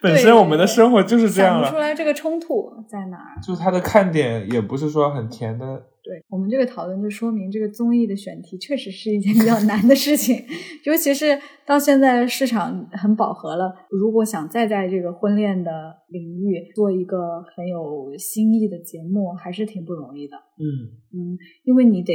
本身我们的生活就是这样了，想不出来这个冲突在哪儿。就是它的看点也不是说很甜的。对我们这个讨论，就说明这个综艺的选题确实是一件比较难的事情，尤其是到现在市场很饱和了，如果想再在这个婚恋的领域做一个很有新意的节目，还是挺不容易的。嗯嗯，因为你得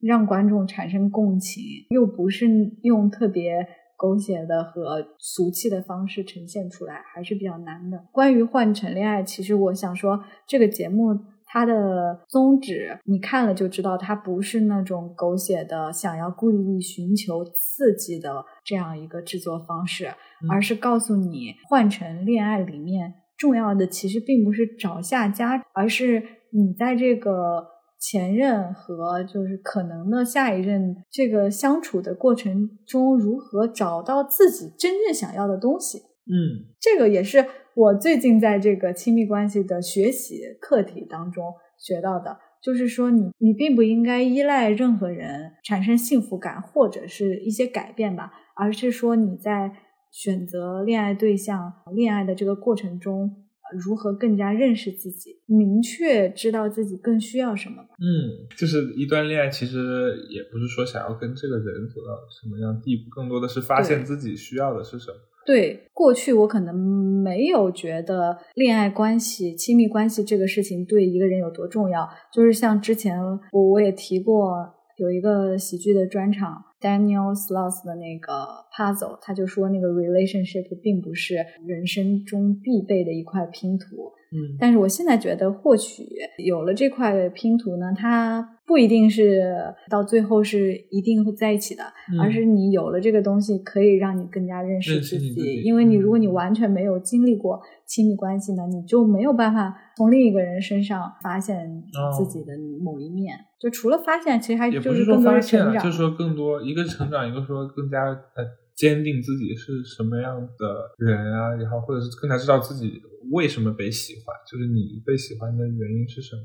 让观众产生共情，又不是用特别。狗血的和俗气的方式呈现出来还是比较难的。关于《换乘恋爱》，其实我想说，这个节目它的宗旨，你看了就知道，它不是那种狗血的，想要故意寻求刺激的这样一个制作方式，而是告诉你，《换乘恋爱》里面重要的其实并不是找下家，而是你在这个。前任和就是可能的下一任，这个相处的过程中，如何找到自己真正想要的东西？嗯，这个也是我最近在这个亲密关系的学习课题当中学到的，就是说，你你并不应该依赖任何人产生幸福感或者是一些改变吧，而是说你在选择恋爱对象、恋爱的这个过程中。如何更加认识自己，明确知道自己更需要什么？嗯，就是一段恋爱，其实也不是说想要跟这个人走到什么样地步，更多的是发现自己需要的是什么。对，过去我可能没有觉得恋爱关系、亲密关系这个事情对一个人有多重要。就是像之前我我也提过，有一个喜剧的专场。Daniel Sloss 的那个 puzzle，他就说那个 relationship 并不是人生中必备的一块拼图。嗯，但是我现在觉得，或许有了这块拼图呢，它。不一定是到最后是一定会在一起的，而是你有了这个东西，可以让你更加认识自己。因为你如果你完全没有经历过亲密关系呢，你就没有办法从另一个人身上发现自己的某一面。就除了发现，其实还就是更多成长。就是说更多一个是成长，一个说更加呃坚定自己是什么样的人啊，然后，或者是更加知道自己为什么被喜欢，就是你被喜欢的原因是什么。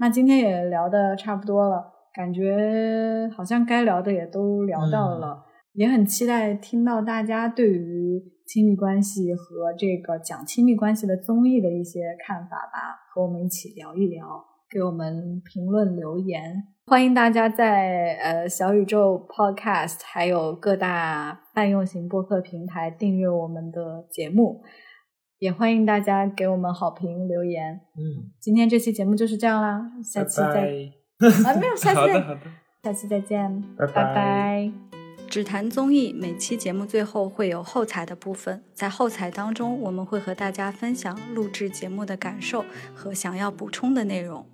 那今天也聊的差不多了，感觉好像该聊的也都聊到了，也很期待听到大家对于亲密关系和这个讲亲密关系的综艺的一些看法吧，和我们一起聊一聊，给我们评论留言。欢迎大家在呃小宇宙 Podcast 还有各大泛用型播客平台订阅我们的节目。也欢迎大家给我们好评留言。嗯，今天这期节目就是这样啦，下期再 啊没有下期好的好的，下期再见，拜拜。只谈综艺，每期节目最后会有后采的部分，在后采当中，我们会和大家分享录制节目的感受和想要补充的内容。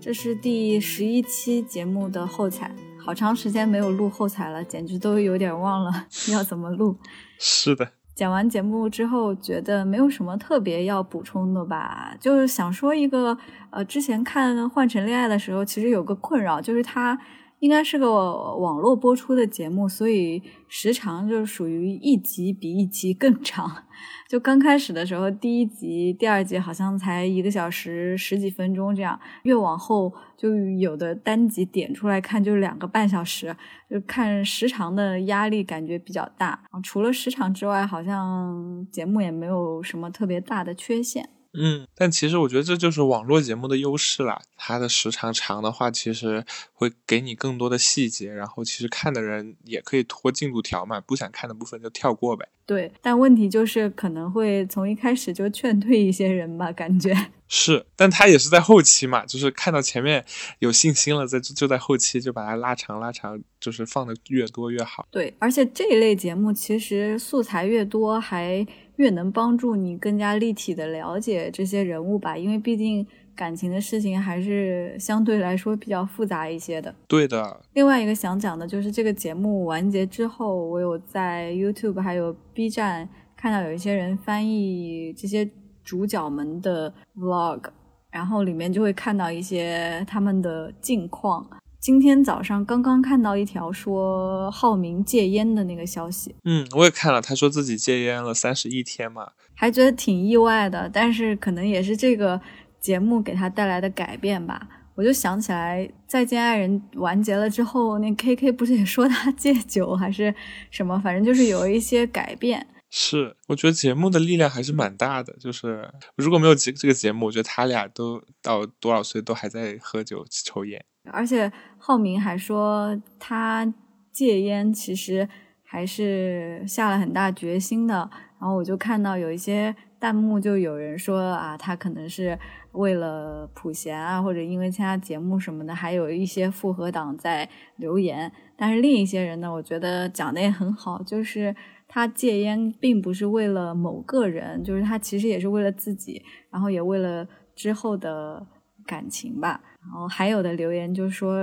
这是第十一期节目的后采，好长时间没有录后采了，简直都有点忘了 要怎么录。是的。讲完节目之后，觉得没有什么特别要补充的吧，就是想说一个，呃，之前看《换乘恋爱》的时候，其实有个困扰，就是他应该是个网络播出的节目，所以时长就属于一集比一集更长。就刚开始的时候，第一集、第二集好像才一个小时十几分钟这样，越往后就有的单集点出来看就两个半小时，就看时长的压力感觉比较大。除了时长之外，好像节目也没有什么特别大的缺陷。嗯，但其实我觉得这就是网络节目的优势啦。它的时长长的话，其实会给你更多的细节，然后其实看的人也可以拖进度条嘛，不想看的部分就跳过呗。对，但问题就是可能会从一开始就劝退一些人吧，感觉 是。但他也是在后期嘛，就是看到前面有信心了，在就在后期就把它拉长拉长，就是放的越多越好。对，而且这一类节目其实素材越多还。越能帮助你更加立体的了解这些人物吧，因为毕竟感情的事情还是相对来说比较复杂一些的。对的。另外一个想讲的就是这个节目完结之后，我有在 YouTube 还有 B 站看到有一些人翻译这些主角们的 Vlog，然后里面就会看到一些他们的近况。今天早上刚刚看到一条说浩明戒烟的那个消息，嗯，我也看了，他说自己戒烟了三十一天嘛，还觉得挺意外的，但是可能也是这个节目给他带来的改变吧。我就想起来《再见爱人》完结了之后，那 K K 不是也说他戒酒还是什么，反正就是有一些改变。是，我觉得节目的力量还是蛮大的。就是如果没有这这个节目，我觉得他俩都到多少岁都还在喝酒抽烟。而且浩明还说他戒烟其实还是下了很大决心的。然后我就看到有一些弹幕就有人说啊，他可能是为了普贤啊，或者因为参加节目什么的，还有一些复合党在留言。但是另一些人呢，我觉得讲的也很好，就是他戒烟并不是为了某个人，就是他其实也是为了自己，然后也为了之后的感情吧。然后还有的留言就说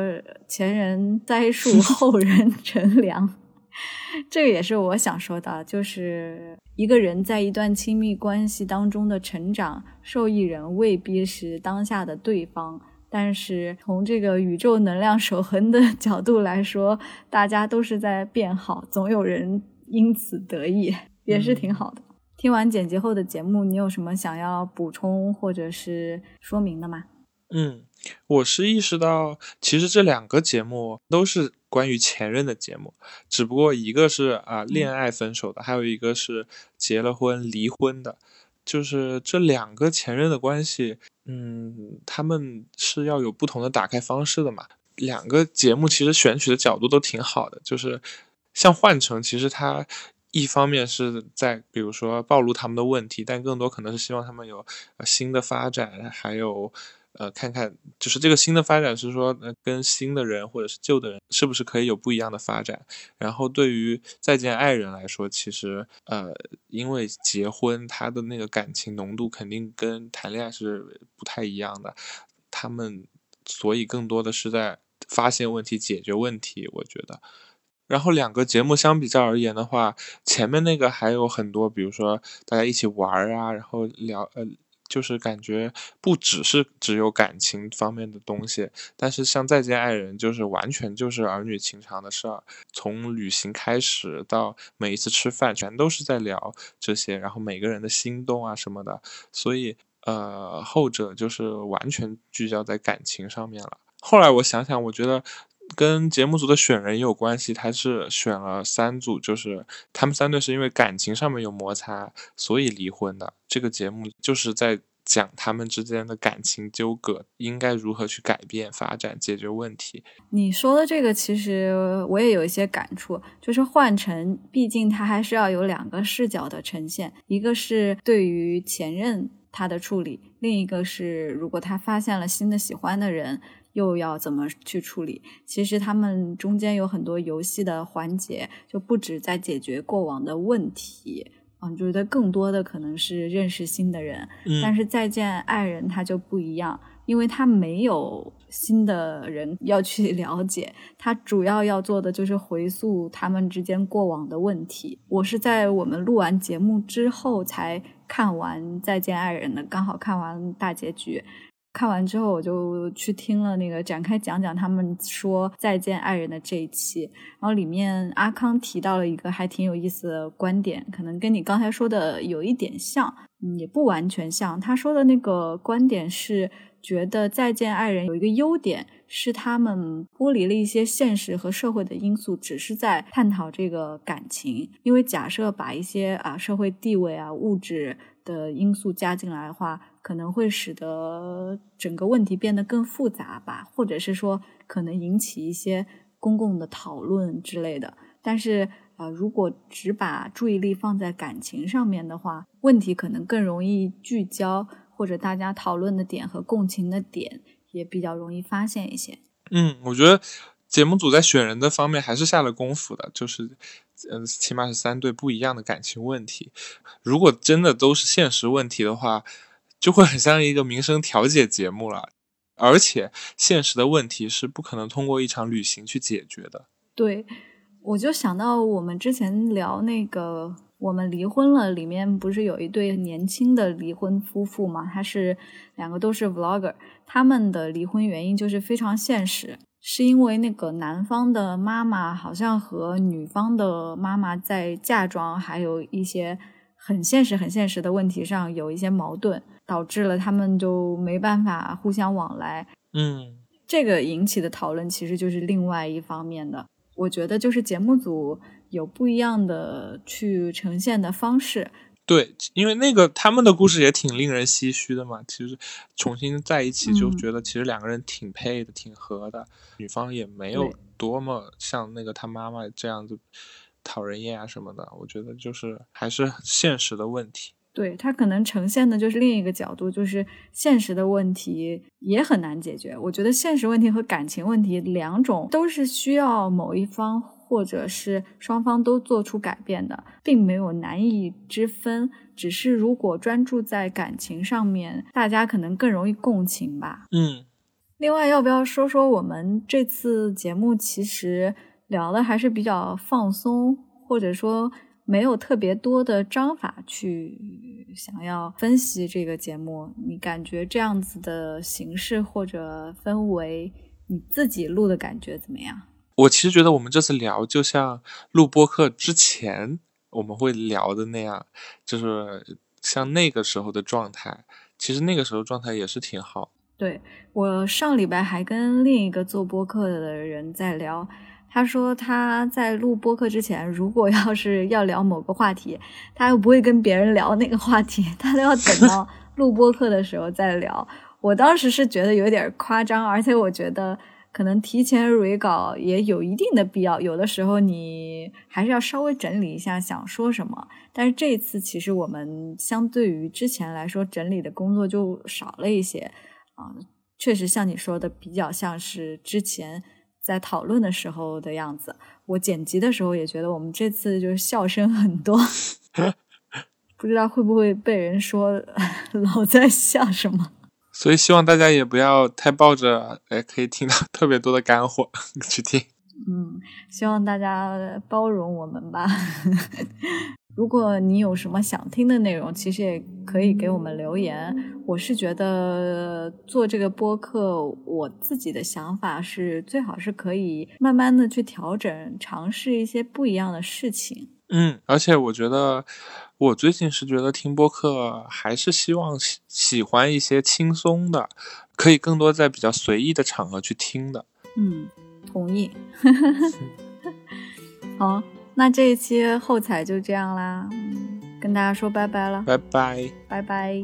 前人栽树，后人乘凉，这个也是我想说的，就是一个人在一段亲密关系当中的成长，受益人未必是当下的对方，但是从这个宇宙能量守恒的 角度来说，大家都是在变好，总有人因此得益，也是挺好的。听完剪辑后的节目，你有什么想要补充或者是说明的吗？嗯。我是意识到，其实这两个节目都是关于前任的节目，只不过一个是啊恋爱分手的，还有一个是结了婚离婚的，就是这两个前任的关系，嗯，他们是要有不同的打开方式的嘛。两个节目其实选取的角度都挺好的，就是像换乘，其实它一方面是在比如说暴露他们的问题，但更多可能是希望他们有新的发展，还有。呃，看看就是这个新的发展是说，呃，跟新的人或者是旧的人是不是可以有不一样的发展？然后对于再见爱人来说，其实呃，因为结婚，他的那个感情浓度肯定跟谈恋爱是不太一样的。他们所以更多的是在发现问题、解决问题，我觉得。然后两个节目相比较而言的话，前面那个还有很多，比如说大家一起玩啊，然后聊呃。就是感觉不只是只有感情方面的东西，但是像再见爱人，就是完全就是儿女情长的事儿，从旅行开始到每一次吃饭，全都是在聊这些，然后每个人的心动啊什么的，所以呃后者就是完全聚焦在感情上面了。后来我想想，我觉得跟节目组的选人也有关系，他是选了三组，就是他们三对是因为感情上面有摩擦，所以离婚的。这个节目就是在讲他们之间的感情纠葛，应该如何去改变、发展、解决问题。你说的这个，其实我也有一些感触，就是换成，毕竟他还是要有两个视角的呈现，一个是对于前任他的处理，另一个是如果他发现了新的喜欢的人，又要怎么去处理。其实他们中间有很多游戏的环节，就不止在解决过往的问题。嗯，觉得更多的可能是认识新的人，但是再见爱人他就不一样，因为他没有新的人要去 了解，他主要要做的就是回溯他们之间过往的问题。我是在我们录完节目之后才看完再见爱人的，刚好看完大结局。看完之后，我就去听了那个展开讲讲他们说再见爱人的这一期，然后里面阿康提到了一个还挺有意思的观点，可能跟你刚才说的有一点像，也不完全像。他说的那个观点是觉得再见爱人有一个优点是他们剥离了一些现实和社会的因素，只是在探讨这个感情。因为假设把一些啊社会地位啊物质的因素加进来的话。可能会使得整个问题变得更复杂吧，或者是说可能引起一些公共的讨论之类的。但是啊，如果只把注意力放在感情上面的话，问题可能更容易聚焦，或者大家讨论的点和共情的点也比较容易发现一些。嗯，我觉得节目组在选人的方面还是下了功夫的，就是嗯，起码是三对不一样的感情问题。如果真的都是现实问题的话。就会很像一个民生调解节目了，而且现实的问题是不可能通过一场旅行去解决的。对，我就想到我们之前聊那个《我们离婚了》里面不是有一对年轻的离婚夫妇嘛？他是两个都是 vlogger，他们的离婚原因就是非常现实，是因为那个男方的妈妈好像和女方的妈妈在嫁妆还有一些很现实、很现实的问题上有一些矛盾。导致了他们就没办法互相往来，嗯，这个引起的讨论其实就是另外一方面的。我觉得就是节目组有不一样的去呈现的方式。对，因为那个他们的故事也挺令人唏嘘的嘛。其实重新在一起就觉得其实两个人挺配的、挺合的，女方也没有多么像那个她妈妈这样子讨人厌啊什么的。我觉得就是还是现实的问题。对他可能呈现的就是另一个角度，就是现实的问题也很难解决。我觉得现实问题和感情问题两种都是需要某一方或者是双方都做出改变的，并没有难易之分。只是如果专注在感情上面，大家可能更容易共情吧。嗯。另外，要不要说说我们这次节目其实聊的还是比较放松，或者说？没有特别多的章法去想要分析这个节目，你感觉这样子的形式或者氛围，你自己录的感觉怎么样？我其实觉得我们这次聊就像录播课之前我们会聊的那样，就是像那个时候的状态。其实那个时候状态也是挺好。对我上礼拜还跟另一个做播客的人在聊。他说他在录播客之前，如果要是要聊某个话题，他又不会跟别人聊那个话题，他都要等到 录播课的时候再聊。我当时是觉得有点夸张，而且我觉得可能提前 re 稿也有一定的必要。有的时候你还是要稍微整理一下想说什么。但是这一次其实我们相对于之前来说，整理的工作就少了一些啊。确实像你说的，比较像是之前。在讨论的时候的样子，我剪辑的时候也觉得我们这次就是笑声很多，不知道会不会被人说 老在笑什么。所以希望大家也不要太抱着哎可以听到特别多的干货去听。嗯，希望大家包容我们吧。如果你有什么想听的内容，其实也可以给我们留言。我是觉得做这个播客，我自己的想法是最好是可以慢慢的去调整，尝试一些不一样的事情。嗯，而且我觉得我最近是觉得听播客还是希望喜欢一些轻松的，可以更多在比较随意的场合去听的。嗯，同意。好。那这一期后采就这样啦，跟大家说拜拜了，拜拜，拜拜。